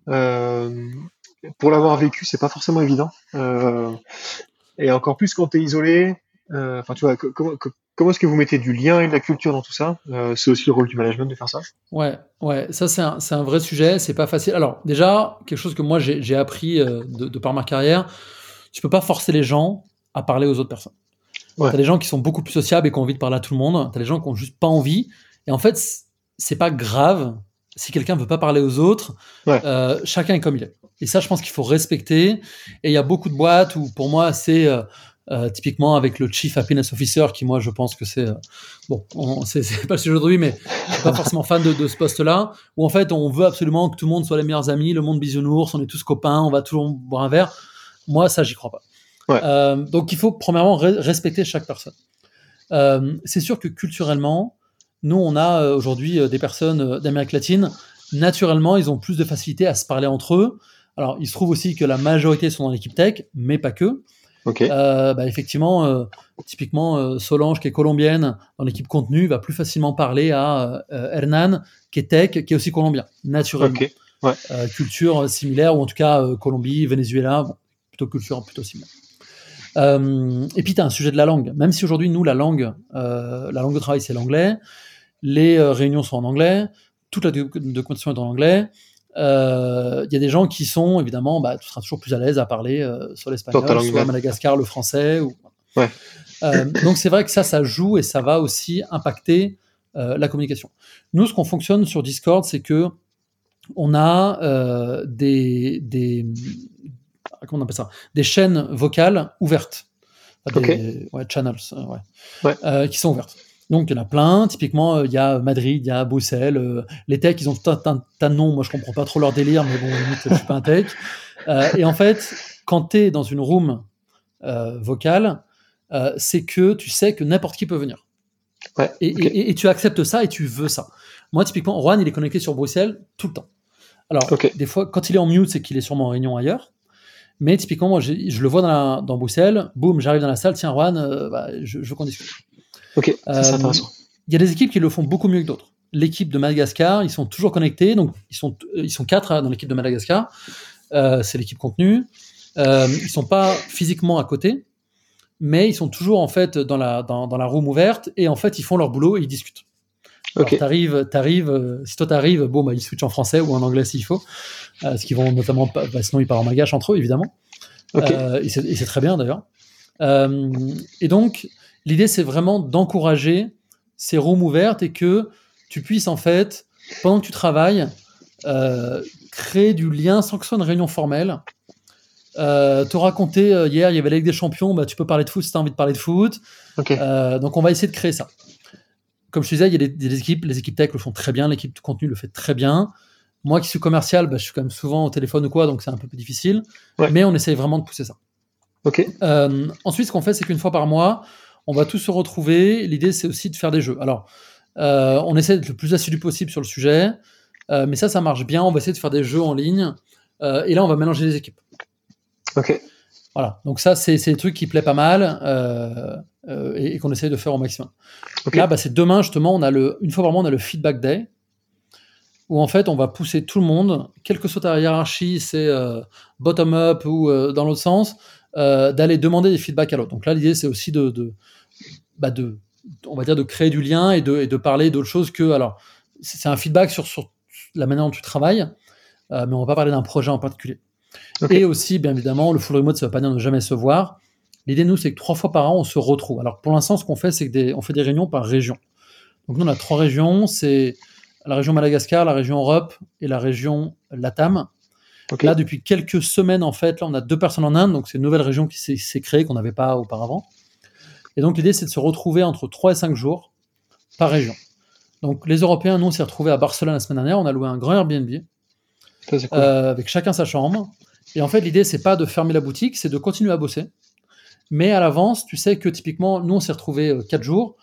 Euh, pour l'avoir vécu, c'est pas forcément évident. Euh, et encore plus quand tu es isolé. Enfin, tu vois, comment, comment est-ce que vous mettez du lien et de la culture dans tout ça? C'est aussi le rôle du management de faire ça? Ouais, ouais, ça c'est un, un, vrai sujet. C'est pas facile. Alors déjà, quelque chose que moi j'ai appris de, de, par ma carrière, tu peux pas forcer les gens à parler aux autres personnes. T'as des gens qui sont beaucoup plus sociables et qui ont envie de parler à tout le monde. T'as des gens qui ont juste pas envie. Et en fait, c'est pas grave si quelqu'un veut pas parler aux autres. Euh, chacun est comme il est. Et ça, je pense qu'il faut respecter. Et il y a beaucoup de boîtes où, pour moi, c'est euh, euh, typiquement avec le Chief Happiness Officer, qui moi, je pense que c'est bon, c'est pas le sujet aujourd'hui, mais je suis pas forcément fan de, de ce poste-là. Où en fait, on veut absolument que tout le monde soit les meilleurs amis, le monde bisounours, on est tous copains, on va toujours boire un verre. Moi, ça, j'y crois pas. Donc il faut premièrement respecter chaque personne. C'est sûr que culturellement, nous on a euh, aujourd'hui des personnes d'Amérique latine. Naturellement, ils ont plus de facilité à se parler entre eux. Alors, il se trouve aussi que la majorité sont dans l'équipe tech, mais pas que. bah, effectivement, typiquement, Solange, qui est colombienne, dans l'équipe contenu, va plus facilement parler à Hernan, qui est tech, qui est aussi colombien, naturellement. culture similaire, ou en tout cas Colombie, Venezuela, plutôt culture plutôt similaire. Euh, et puis, tu as un sujet de la langue. Même si aujourd'hui, nous, la langue, euh, la langue de travail, c'est l'anglais, les euh, réunions sont en anglais, toute la documentation est en anglais. Il y a des gens qui sont, évidemment, bah, tu seras toujours plus à l'aise à parler sur l'espagnol, soit à Madagascar, le français. Ou... donc, c'est vrai que ça, ça joue et ça va aussi impacter la communication. Nous, ce qu'on fonctionne sur Discord, c'est que on a des, des, comment on appelle ça? Des chaînes vocales ouvertes. Des ouais, channels, euh, euh, qui sont ouvertes. Donc, il y en a plein. Typiquement, euh, il y a Madrid, il y a Bruxelles. les techs, ils ont tout un tas de noms. Moi, je comprends pas trop leur délire, mais bon, limite, je suis pas un tech. et en fait, quand tu es dans une room vocale, c'est que tu sais que n'importe qui peut venir. et, et, tu acceptes ça et tu veux ça. Moi, typiquement, Juan, il est connecté sur Bruxelles tout le temps. Alors, des fois, quand il est en mute, c'est qu'il est sûrement en réunion ailleurs. Mais typiquement, moi, je, le vois dans, dans Bruxelles, boum, j'arrive dans la salle, tiens, Juan, euh, bah, je, veux qu'on discute. Ok, c'est euh, intéressant. Il y a des équipes qui le font beaucoup mieux que d'autres. L'équipe de Madagascar, ils sont toujours connectés, donc ils sont, ils sont quatre hein, dans l'équipe de Madagascar. Euh, c'est l'équipe contenu. Euh, ils sont pas physiquement à côté, mais ils sont toujours en fait dans la, dans, dans la room ouverte et en fait ils font leur boulot et ils discutent. Okay. T'arrives, t'arrives, euh, si toi t'arrives, bon bah ils switchent en français ou en anglais s'il faut, euh, ce qu'ils vont notamment, bah, sinon ils parlent en magache entre eux évidemment. Okay. Euh, et c'est très bien d'ailleurs. Euh, et donc l'idée c'est vraiment d'encourager ces rooms ouvertes et que tu puisses en fait pendant que tu travailles euh, créer du lien sans que ce soit une réunion formelle. Euh, te raconter euh, hier, il y avait la Ligue des Champions, bah, tu peux parler de foot si tu as envie de parler de foot. Okay. Donc on va essayer de créer ça. Comme je te disais, il y a des, des, équipes, les équipes tech le font très bien, l'équipe de contenu le fait très bien. Moi qui suis commercial, bah, je suis quand même souvent au téléphone ou quoi, donc c'est un peu plus difficile. Ouais. Mais on essaye vraiment de pousser ça. Ok. Euh, ensuite, ce qu'on fait, c'est qu'une fois par mois, on va tous se retrouver. L'idée, c'est aussi de faire des jeux. Alors, euh, on essaie d'être le plus assidu possible sur le sujet. Euh, mais ça, ça marche bien. On va essayer de faire des jeux en ligne. Euh, et là, on va mélanger les équipes. Ok. Voilà. Donc ça, c'est des trucs qui plaît pas mal et, et qu'on essaye de faire au maximum. Okay. Là, bah, c'est demain justement. On a le, une fois par mois, on a le feedback day où en fait, on va pousser tout le monde, quelle que soit ta hiérarchie, c'est euh, bottom up ou dans l'autre sens, d'aller demander des feedbacks à l'autre. Donc là, l'idée, c'est aussi de, de, bah, de, on va dire, de créer du lien et de, et de parler d'autre chose que, alors, c'est un feedback sur, sur la manière dont tu travailles, euh, mais on va pas parler d'un projet en particulier. Okay. Et aussi, bien évidemment, le full remote, ça veut pas dire ne jamais se voir. L'idée, nous, c'est que trois fois par an, on se retrouve. Alors, pour l'instant, ce qu'on fait, c'est qu'on fait des réunions par région. Donc, nous, on a trois régions. C'est la région Madagascar, la région Europe et la région Latam. Okay. Là, depuis quelques semaines, en fait, là, on a deux personnes en Inde. Donc, c'est une nouvelle région qui s'est créée, qu'on n'avait pas auparavant. Et donc, l'idée, c'est de se retrouver entre trois et cinq jours par région. Donc, les Européens, nous, on s'est retrouvés à Barcelone la semaine dernière. On a loué un grand Airbnb cool. euh, avec chacun sa chambre. Et en fait, l'idée, c'est pas de fermer la boutique, c'est de continuer à bosser. Mais à l'avance, tu sais que typiquement, nous, on s'est retrouvés euh, quatre jours.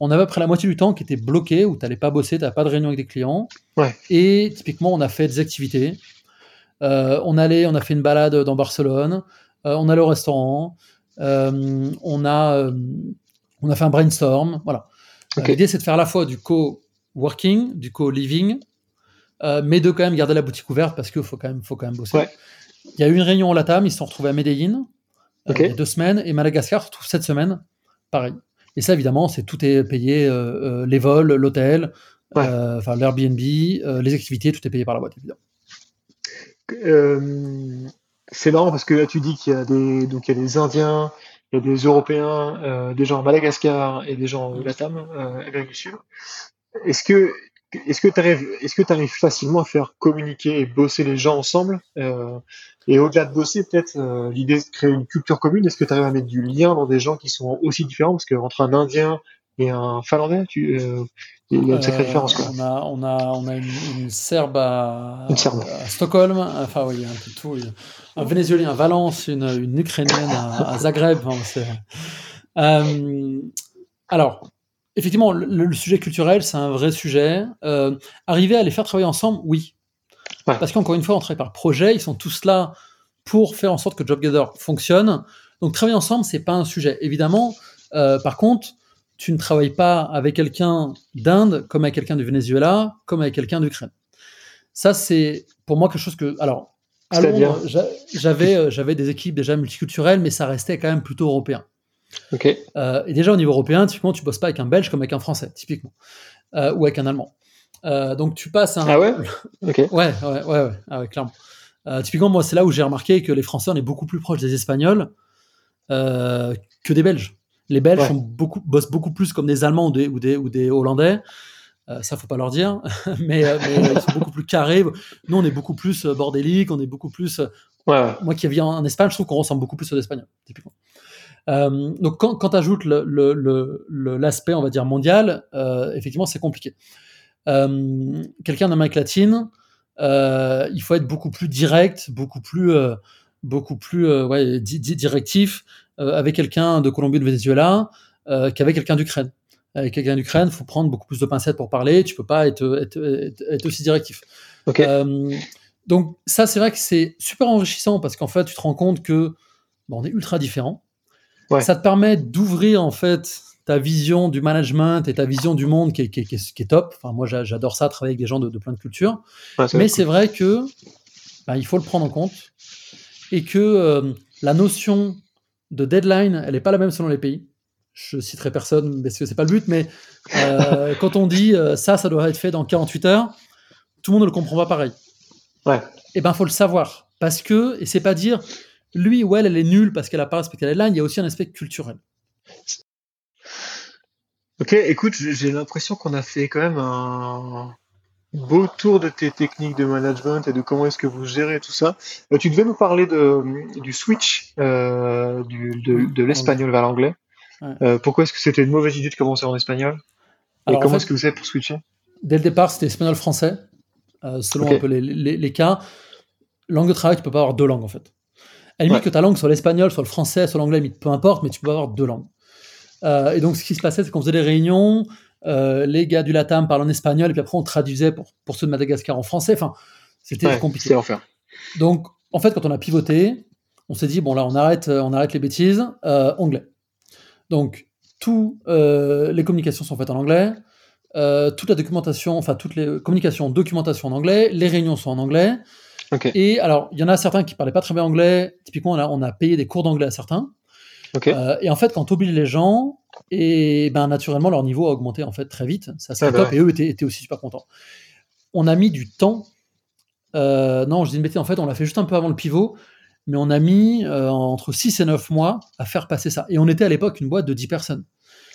On avait près la moitié du temps qui était bloqué, où tu n'allais pas bosser, tu n'avais pas de réunion avec des clients. Ouais. Et typiquement, on a fait des activités. Euh, on allait, on a fait une balade dans Barcelone. Euh, on allait au restaurant. Euh, on a, on a fait un brainstorm. Voilà. Okay. L'idée, c'est de faire à la fois du co-working, du co-living, euh, mais de quand même garder la boutique ouverte parce qu'il faut quand même, faut quand même bosser. Ouais. Il y a eu une réunion au Latam, ils se sont retrouvés à Medellin okay. euh, il y a deux semaines, et Madagascar se retrouve cette semaine, pareil. Et ça, évidemment, c'est tout est payé, euh, les vols, l'hôtel, ouais. enfin l'Airbnb, les activités, tout est payé par la boîte, évidemment. C'est marrant parce que là, tu dis qu'il y a des, donc il y a des Indiens, il y a des Européens, euh, des gens à Madagascar et des gens au Latam, euh, Amérique du Sud. Est-ce que est-ce que tu arrives est-ce que tu arrives facilement à faire communiquer et bosser les gens ensemble euh, et au-delà de bosser peut-être euh, l'idée de créer une culture commune est-ce que tu arrives à mettre du lien dans des gens qui sont aussi différents? Parce que entre un Indien et un Finlandais tu euh, il y a une sacrée différence quoi. On a on a on a une, une Serbe à, une Serbe. à Stockholm enfin oui un peu tout un Vénézuélien à Valence une, une Ukrainienne à, à Zagreb enfin, euh, alors effectivement, le, le, sujet culturel, c'est un vrai sujet. Euh, arriver à les faire travailler ensemble, oui. Ouais. Parce qu'encore une fois, on travaille par projet, ils sont tous là pour faire en sorte que JobGather fonctionne. Donc, travailler ensemble, c'est pas un sujet. Évidemment, euh, par contre, tu ne travailles pas avec quelqu'un d'Inde comme avec quelqu'un du Venezuela, comme avec quelqu'un d'Ukraine. Ça, c'est pour moi quelque chose que. Alors, à Londres, j'avais, euh, j'avais des équipes déjà multiculturelles, mais ça restait quand même plutôt européen. Okay. Euh, et déjà au niveau européen, typiquement, tu bosses pas avec un Belge comme avec un Français, typiquement, euh, ou avec un Allemand. Euh, donc tu passes un. Ah ouais? Ok. Ouais, ouais, ouais, ouais, ah ouais clairement. Typiquement, moi, c'est là où j'ai remarqué que les Français, on est beaucoup plus proche des Espagnols que des Belges. Les Belges Ouais. sont beaucoup, bossent beaucoup plus comme des Allemands ou des, ou des, ou des Hollandais. Euh, ça, faut pas leur dire, mais, euh, mais ils sont beaucoup plus carrés. Nous, on est beaucoup plus euh, bordélique, on est beaucoup plus. Ouais. Moi qui vis en, en Espagne, je trouve qu'on ressemble beaucoup plus aux Espagnols, typiquement. Euh, donc quand, quand tu ajoutes l'aspect, le, le, on va dire, mondial, euh, effectivement, c'est compliqué. Quelqu'un d'Amérique latine, il faut être beaucoup plus direct, beaucoup plus, beaucoup plus euh, ouais, di di directif euh, avec quelqu'un de Colombie ou de Venezuela qu'avec quelqu'un d'Ukraine. Avec quelqu'un d'Ukraine, il faut prendre beaucoup plus de pincettes pour parler, tu peux pas être, être, être, être aussi directif. Okay. donc ça, c'est vrai que c'est super enrichissant parce qu'en fait, tu te rends compte que on est ultra différents. Ouais. Ça te permet d'ouvrir en fait ta vision du management et ta vision du monde qui est, qui est, qui est, qui est top. Enfin, moi, j'adore ça, travailler avec des gens de, de plein de cultures. Ouais, Mais c'est vrai que bah, il faut le prendre en compte. Et que la notion de deadline, elle n'est pas la même selon les pays. Je citerai personne parce que c'est pas le but, mais quand on dit ça, ça doit être fait dans 48 heures, tout le monde ne le comprend pas pareil. Ouais. Et eh ben, faut le savoir parce que et c'est pas dire lui ou elle, elle est nulle parce qu'elle a pas respecté la deadline. Il y a aussi un aspect culturel. Ok, écoute, j'ai l'impression qu'on a fait quand même un beau tour de tes techniques de management et de comment est-ce que vous gérez tout ça. Euh, tu devais nous parler de, du switch euh, du, de, l'espagnol vers l'anglais. Euh, pourquoi est-ce que c'était une mauvaise idée de commencer en espagnol? Et comment est-ce que vous savez pour switcher? Dès le départ, c'était espagnol-français, selon un peu les, les, cas. Langue de travail, tu peux pas avoir deux langues en fait. À la limite que ta langue soit l'espagnol, soit le français, soit l'anglais, peu importe, mais tu peux avoir deux langues. Et donc, ce qui se passait, c'est qu'on faisait des réunions, euh, les gars du Latam parlent en espagnol, et puis après, on traduisait pour, pour ceux de Madagascar en français. Enfin, c'était compliqué. Donc, en fait, quand on a pivoté, on s'est dit, bon, là, on arrête, on arrête les bêtises, euh, anglais. Donc, toutes les communications sont faites en anglais. toute la documentation, enfin toutes les communications, documentation en anglais, les réunions sont en anglais. Et alors, il y en a certains qui parlaient pas très bien anglais. Typiquement, on a, on a payé des cours d'anglais à certains. Euh, et en fait, quand tu obliges les gens, et ben naturellement leur niveau a augmenté en fait très vite. Ça c'est top. Et eux étaient, étaient, aussi super contents. On a mis du temps. Euh, non, je dis une bêtise. En fait, on l'a fait juste un peu avant le pivot, mais on a mis euh, entre 6 et 9 mois à faire passer ça. Et on était à l'époque une boîte de 10 personnes.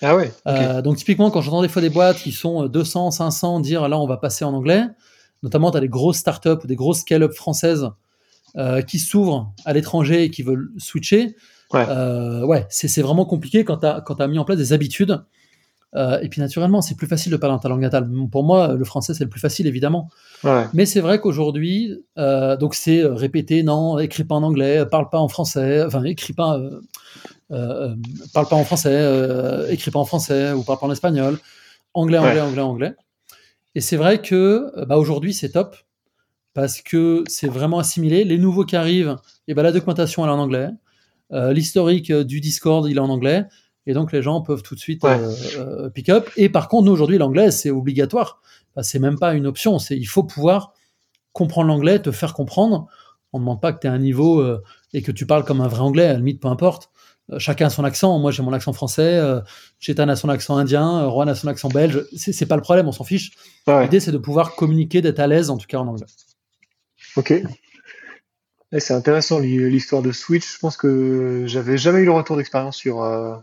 Ah ouais. donc typiquement, quand j'entends des fois des boîtes qui sont 200, 500 dire là on va passer en anglais, notamment tu as des grosses startups ou des grosses scale-up françaises qui s'ouvrent à l'étranger et qui veulent switcher. Ouais, euh, ouais c'est vraiment compliqué quand tu as, as, mis en place des habitudes. Euh, et puis naturellement, c'est plus facile de parler en ta langue natale. Pour moi, le français, c'est le plus facile, évidemment. Ouais. Mais c'est vrai qu'aujourd'hui, euh, donc c'est répéter, non, écris pas en anglais, parle pas en français, enfin, écris pas, euh, parle pas en français, écris pas en français ou parle pas en espagnol. Anglais, anglais, anglais, anglais. Et c'est vrai que bah, aujourd'hui, c'est top parce que c'est vraiment assimilé. Les nouveaux qui arrivent, et bah, la documentation, elle est en anglais. Euh, l'historique euh, du Discord, il est en anglais. Et donc, les gens peuvent tout de suite euh, pick up. Et par contre, nous, aujourd'hui, l'anglais, c'est obligatoire. c'est même pas une option. C'est, il faut pouvoir comprendre l'anglais, te faire comprendre. On ne demande pas que tu aies un niveau et que tu parles comme un vrai anglais, à la limite, peu importe. chacun a son accent. Moi, j'ai mon accent français. Chetan a son accent indien. Juan a son accent belge. C'est, pas le problème, on s'en fiche. L'idée, c'est de pouvoir communiquer, d'être à l'aise, en tout cas en anglais. Ok c'est intéressant l'histoire de Switch. Je pense que j'avais jamais eu le retour d'expérience sur, euh,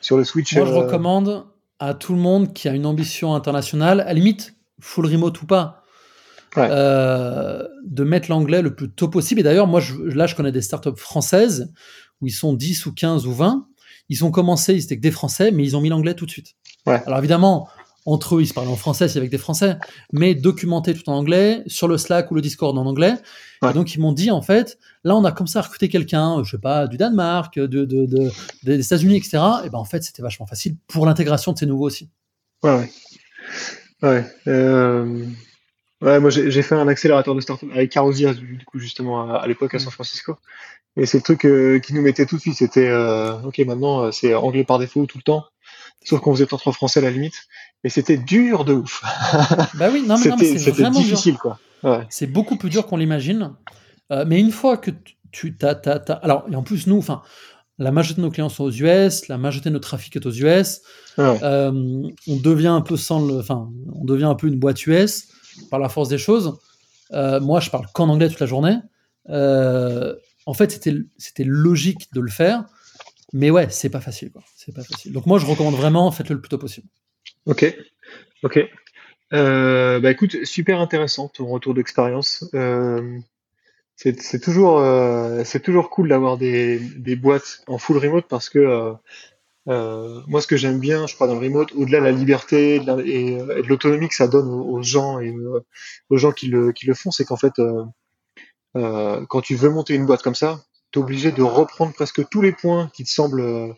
sur le Switch. Moi, je euh, recommande à tout le monde qui a une ambition internationale, à limite, full remote ou pas, euh, de mettre l'anglais le plus tôt possible. Et d'ailleurs, moi, je, là, je connais des startups françaises où ils sont 10 ou 15 ou 20. Ils ont commencé, ils étaient que des Français, mais ils ont mis l'anglais tout de suite. Alors évidemment, entre eux, ils se parlent en français, c'est avec des Français, mais documenté tout en anglais, sur le Slack ou le Discord en anglais. Et donc, ils m'ont dit, en fait, là, on a comme ça recruté quelqu'un, je sais pas, du Danemark, de, des États-Unis, etc. Et ben, en fait, c'était vachement facile pour l'intégration de ces nouveaux aussi. Ouais, ouais. Ouais, euh, ouais moi, j'ai fait un accélérateur de start-up avec Carosia, du coup, justement, à, l'époque, à San Francisco. Et c'est le truc euh, qui nous mettait tout de suite, c'était, euh, OK, maintenant, c'est anglais par défaut tout le temps sauf qu'on faisait entre français à la limite. Mais c'était dur de ouf. Bah oui, non, mais, c'est vraiment difficile, quoi. C'est beaucoup plus dur qu'on l'imagine. Euh, mais une fois que tu t'as, alors et en plus nous, enfin, la majorité de nos clients sont aux US, la majorité de notre trafic est aux US. Euh, on devient un peu sans le, enfin, on devient un peu une boîte US par la force des choses. Euh, moi, je parle qu'en anglais toute la journée. en fait, c'était c'était logique de le faire. Mais ouais, c'est pas facile, quoi. C'est pas facile. Donc moi, je recommande vraiment, faites-le le plus tôt possible. Ok, ok. Euh, bah écoute, super intéressant ton retour d'expérience. Euh, c'est toujours, euh, c'est toujours cool d'avoir des, des boîtes en full remote parce que moi, ce que j'aime bien, je crois, dans le remote, au-delà de la liberté et de l'autonomie que ça donne aux, gens et aux gens qui le, qui le font, c'est qu'en fait, quand tu veux monter une boîte comme ça, tu es obligé de reprendre presque tous les points qui te semblent euh,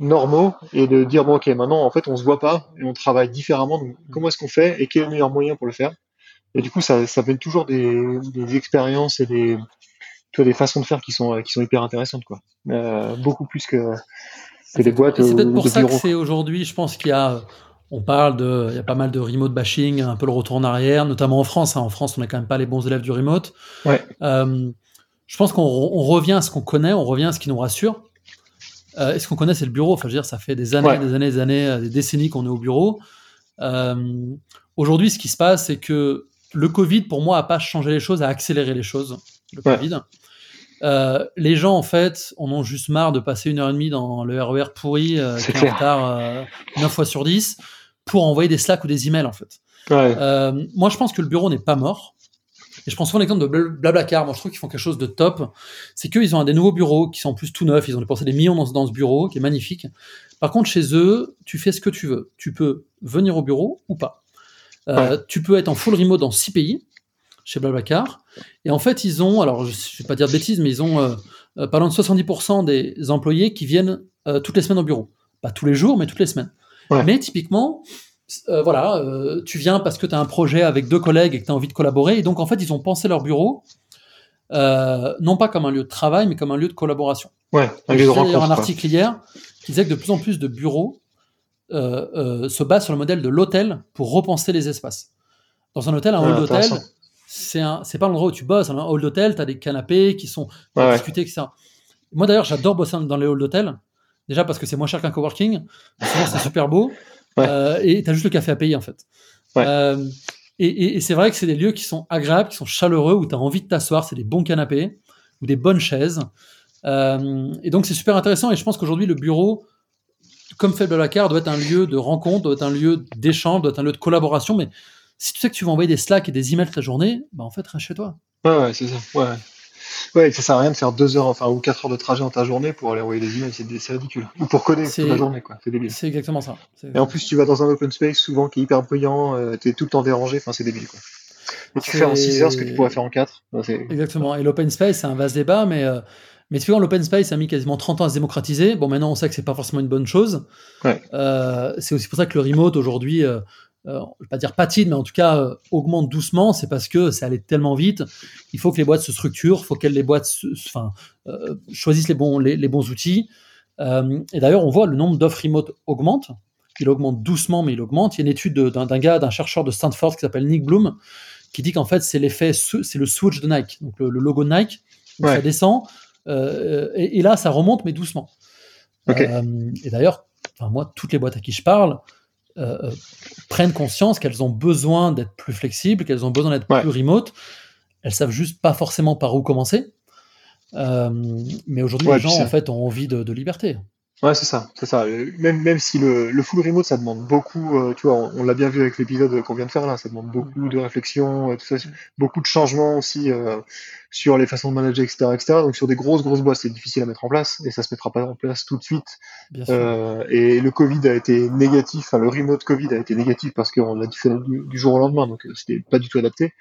normaux et de dire bon ok maintenant en fait on se voit pas et on travaille différemment donc comment est-ce qu'on fait et quel est le meilleur moyen pour le faire? Et du coup ça ça fait toujours des, des expériences et des tu vois, des façons de faire qui sont qui sont hyper intéressantes quoi euh, beaucoup plus que que des boîtes c'est peut-être pour ça que c'est aujourd'hui je pense qu'il y a on parle de il y a pas mal de remote bashing un peu le retour en arrière notamment en France hein. en France on n'a quand même pas les bons élèves du remote ouais. Euh, je pense qu'on revient à ce qu'on connaît, on revient à ce qui nous rassure. Et ce qu'on connaît, c'est le bureau. Enfin, je veux dire, ça fait des années, des années, des années, des décennies qu'on est au bureau. Aujourd'hui, ce qui se passe, c'est que le Covid, pour moi, a pas changé les choses, a accéléré les choses. Le Covid. Euh, les gens, en fait, en ont juste marre de passer une heure et demie dans le RER pourri, euh, qui est en retard euh, 9 fois sur 10, pour envoyer des Slack ou des emails, en fait. Euh, moi, je pense que le bureau n'est pas mort. Et je prends souvent l'exemple de Blablacar. Moi, je trouve qu'ils font quelque chose de top. C'est qu'ils ont un des nouveaux bureaux qui sont en plus tout neufs. Ils ont dépensé des millions dans, dans ce bureau, qui est magnifique. Par contre, chez eux, tu fais ce que tu veux. Tu peux venir au bureau ou pas. Euh, tu peux être en full remote dans six pays chez Blablacar. Et en fait, ils ont, alors je ne vais pas dire de bêtises, mais ils ont euh, euh de 70% des employés qui viennent euh, toutes les semaines au bureau. Pas tous les jours, mais toutes les semaines. Mais typiquement, voilà, tu viens parce que tu as un projet avec deux collègues et que tu as envie de collaborer. Et donc, en fait, ils ont pensé leur bureau, non pas comme un lieu de travail, mais comme un lieu de collaboration. Ouais, un lieu de rencontre. un article hier qui disait que de plus en plus de bureaux euh, euh, se base sur le modèle de l'hôtel pour repenser les espaces. Dans un hôtel, un hall d'hôtel, c'est c'est pas l'endroit où tu bosses. Un hall d'hôtel, tu as des canapés qui sont pour discuter, etc. Moi d'ailleurs, j'adore bosser dans les halls d'hôtel. Déjà parce que c'est moins cher qu'un coworking. Souvent, c'est super beau. Euh, et tu as juste le café à payer en fait. et, et c'est vrai que c'est des lieux qui sont agréables, qui sont chaleureux, où tu as envie de t'asseoir. C'est des bons canapés ou des bonnes chaises. et donc c'est super intéressant. Et je pense qu'aujourd'hui, le bureau comme fait Blablacar, doit être un lieu de rencontre, doit être un lieu d'échange, doit être un lieu de collaboration. Mais si tu sais que tu vas envoyer des Slack et des emails toute la journée, bah en fait, reste chez toi. Ouais, ouais c'est ça. Ouais. Ouais, ça sert à rien de faire deux heures, enfin, ou quatre heures de trajet dans ta journée pour aller envoyer des emails, c'est ridicule. Ou pour coder toute la journée, quoi. C'est débile. C'est exactement ça. Et en plus, tu vas dans un open space souvent qui est hyper bruyant, euh, tu es tout le temps dérangé, enfin, c'est débile, quoi. Et tu fais en 6 heures ce que tu pourrais faire en 4. Exactement. Et l'open space, c'est un vaste débat, mais euh, mais tu vois, l'open space a mis quasiment 30 ans à se démocratiser. Bon, maintenant, on sait que c'est pas forcément une bonne chose. Euh, c'est aussi pour ça que le remote aujourd'hui, euh, euh, je vais pas dire patine, mais en tout cas euh, augmente doucement. C'est parce que ça allait tellement vite. Il faut que les boîtes se structurent, il faut que les boîtes, enfin, choisissent les bons, les, bons outils. et d'ailleurs, on voit le nombre d'offres remote augmente. Il augmente doucement, mais il augmente. Il y a une étude d'un gars, d'un chercheur de Stanford qui s'appelle Nick Bloom, qui dit qu'en fait, c'est l'effet, c'est le switch de Nike, donc le, logo de Nike. Ça descend, euh, et, là, ça remonte, mais doucement. Euh, et d'ailleurs, moi, toutes les boîtes à qui je parle euh, prennent conscience qu'elles ont besoin d'être plus flexibles, qu'elles ont besoin d'être plus remote. Elles savent juste pas forcément par où commencer. mais aujourd'hui, les gens, en fait, ont envie de liberté. Ouais, c'est ça, c'est ça. Même, même si le, le full remote, ça demande beaucoup, euh, tu vois, on, l'a bien vu avec l'épisode qu'on vient de faire là, ça demande beaucoup de réflexion, euh, tout ça, beaucoup de changements aussi euh, sur les façons de manager, etc., etc. Donc sur des grosses, grosses boîtes, c'est difficile à mettre en place et ça se mettra pas en place tout de suite. et le Covid a été négatif, enfin le remote Covid a été négatif parce qu'on l'a fait du, du, jour au lendemain, donc c'était pas du tout adapté.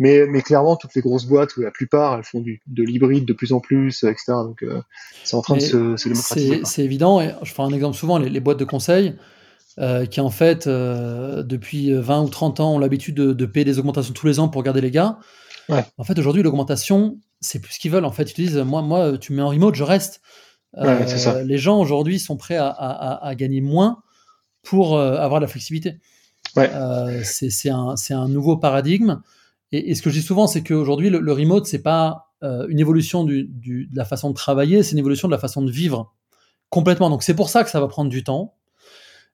Mais, mais clairement, toutes les grosses boîtes, ou la plupart, elles font du, de l'hybride de plus en plus, etc. Donc, euh, c'est en train de se, se démocratiser. C'est évident. Et je prends un exemple souvent, les, boîtes de conseil, euh, qui en fait, euh, depuis 20 ou 30 ans, ont l'habitude de, de, payer des augmentations tous les ans pour garder les gars. Ouais. En fait, aujourd'hui, l'augmentation, c'est plus ce qu'ils veulent. En fait, ils te disent, moi, moi, tu me mets en remote, je reste. Ouais, ça. Les gens aujourd'hui sont prêts à, à, à, gagner moins pour avoir de la flexibilité. Ouais. c'est un, un nouveau paradigme. Et, ce que je dis souvent, c'est qu'aujourd'hui, le, le, remote, c'est pas euh, une évolution du, du, de la façon de travailler, c'est une évolution de la façon de vivre complètement. Donc c'est pour ça que ça va prendre du temps.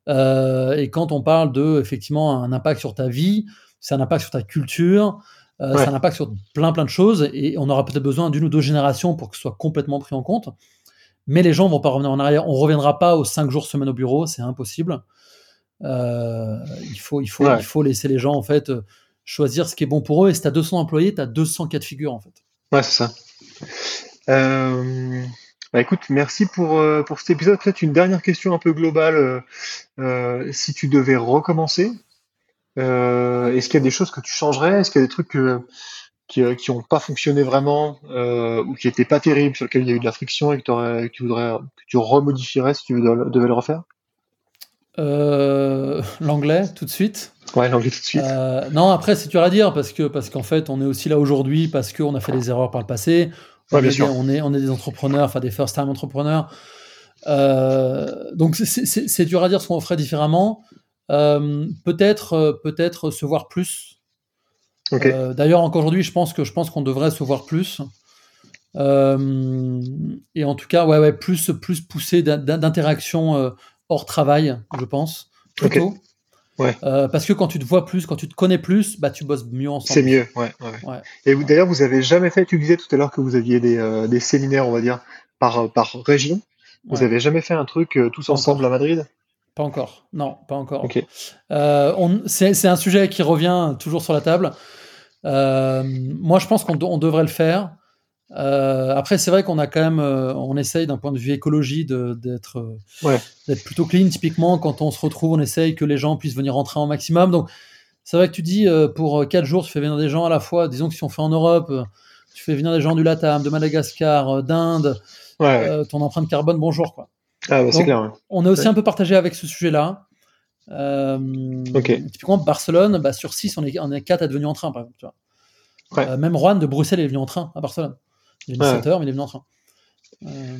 Euh, et quand on parle de effectivement un impact sur ta vie, c'est un impact sur ta culture, euh, c'est un impact sur plein plein de choses. Et on aura peut-être besoin d'une ou deux générations pour que ce soit complètement pris en compte. Mais les gens vont pas revenir en arrière. On reviendra pas aux cinq jours semaine au bureau, c'est impossible. Euh, il faut il faut il faut laisser les gens en fait choisir ce qui est bon pour eux. Et si tu as 200 employés, tu as 200 cas de figure, en fait. Ouais, c'est ça. Euh, bah écoute, merci pour, euh, pour cet épisode. Peut-être une dernière question un peu globale. Euh, si tu devais recommencer, est-ce qu'il y a des choses que tu changerais? Est-ce qu'il y a des trucs qui n'ont pas fonctionné vraiment ou qui n'étaient pas terribles, sur lesquels il y a eu de la friction et que, tu voudrais, que tu remodifierais si tu devais le refaire? L'anglais tout de suite. Ouais, l'anglais tout de suite. Euh, non, après c'est dur à dire parce que parce qu'en fait on est aussi là aujourd'hui parce qu'on a fait des erreurs par le passé. on, est, on, est, on est des entrepreneurs, enfin des first time entrepreneurs. Euh, donc c'est dur à dire ce qu'on ferait différemment. peut-être peut-être se voir plus. D'ailleurs encore aujourd'hui je pense que je pense qu'on devrait se voir plus. et en tout cas, ouais, ouais, plus, plus poussé d'interaction hors travail, je pense, plutôt. Ouais. parce que quand tu te vois plus, quand tu te connais plus, bah, tu bosses mieux ensemble. C'est mieux, ouais. ouais. Et d'ailleurs, vous avez jamais fait, tu disais tout à l'heure que vous aviez des, des séminaires, on va dire, par, par région. Vous avez jamais fait un truc tous ensemble à Madrid? Pas encore. Non, pas encore. Euh, c'est un sujet qui revient toujours sur la table. Euh, moi, je pense qu'on devrait le faire. Euh, après, c'est vrai qu'on a quand même, on essaye d'un point de vue écologie d'être plutôt clean. Typiquement, quand on se retrouve, on essaye que les gens puissent venir en maximum. Donc, c'est vrai que tu dis, pour 4 jours, tu fais venir des gens à la fois. Disons que si on fait en Europe, tu fais venir des gens du Latam, de Madagascar, d'Inde, ton empreinte carbone, bonjour. Quoi. Ah, bah, c'est clair. On est aussi un peu partagé avec ce sujet-là. Euh, Typiquement, Barcelone, bah, sur 6, on est, on est 4 à être venus en train, par exemple. Tu vois. Euh, même Juan de Bruxelles est venu en train à Barcelone. Il est venu 7 heures, mais il est venu en train. Euh...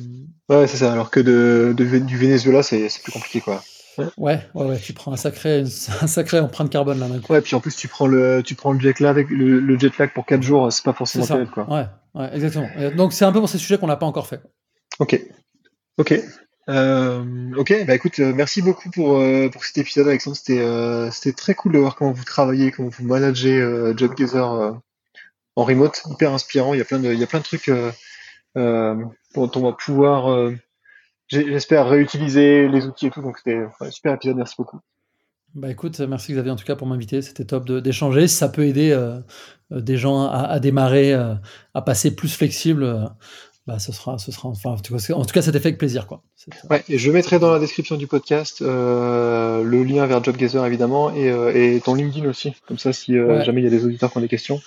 Ouais, c'est ça. Alors que de, de, du Venezuela, c'est plus compliqué, quoi. Ouais, ouais, ouais, tu prends un sacré, un sacré empreinte carbone là. Ouais, puis en plus tu prends le, tu prends le jet lag, le, le jet lag pour 4 jours, c'est pas forcément terrible, quoi. Ouais, ouais, exactement. Donc c'est un peu pour ces sujets qu'on n'a pas encore fait. Ok, ok. Euh, ok, bah écoute, euh, merci beaucoup pour, euh, pour cet épisode, Alexandre. C'était c'était très cool de voir comment vous travaillez, comment vous managez JobGather en remote, hyper inspirant. Il y a plein de, il y a plein de trucs dont on va pouvoir, j'espère, réutiliser les outils et tout. Donc c'était un super épisode. Merci beaucoup. Bah écoute, merci Xavier en tout cas pour m'inviter. C'était top d'échanger. Si ça peut aider des gens à, à démarrer, à passer plus flexible bah, ce sera, ce sera, enfin, en tout cas, en tout cas, fait avec plaisir, quoi. Ouais, et je mettrai dans la description du podcast euh, le lien vers JobGazer évidemment et, euh, et, ton LinkedIn aussi, comme ça, si euh, jamais il y a des auditeurs qui ont des questions.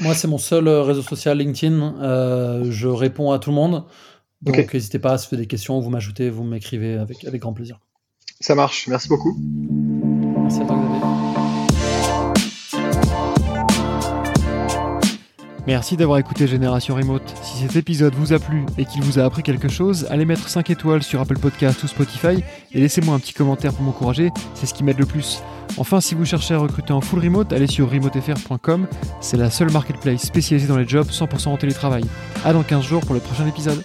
Moi, c'est mon seul réseau social LinkedIn. je réponds à tout le monde, donc n'hésitez pas à se faire des questions, vous m'ajoutez, vous m'écrivez avec, avec grand plaisir. Ça marche. Merci beaucoup. Merci à toi, Xavier. Merci d'avoir écouté Génération Remote. Si cet épisode vous a plu et qu'il vous a appris quelque chose, allez mettre 5 étoiles sur Apple Podcast ou Spotify et laissez-moi un petit commentaire pour m'encourager, c'est ce qui m'aide le plus. Enfin, si vous cherchez à recruter en full remote, allez sur remotefr.com, c'est la seule marketplace spécialisée dans les jobs 100% en télétravail. A dans 15 jours pour le prochain épisode.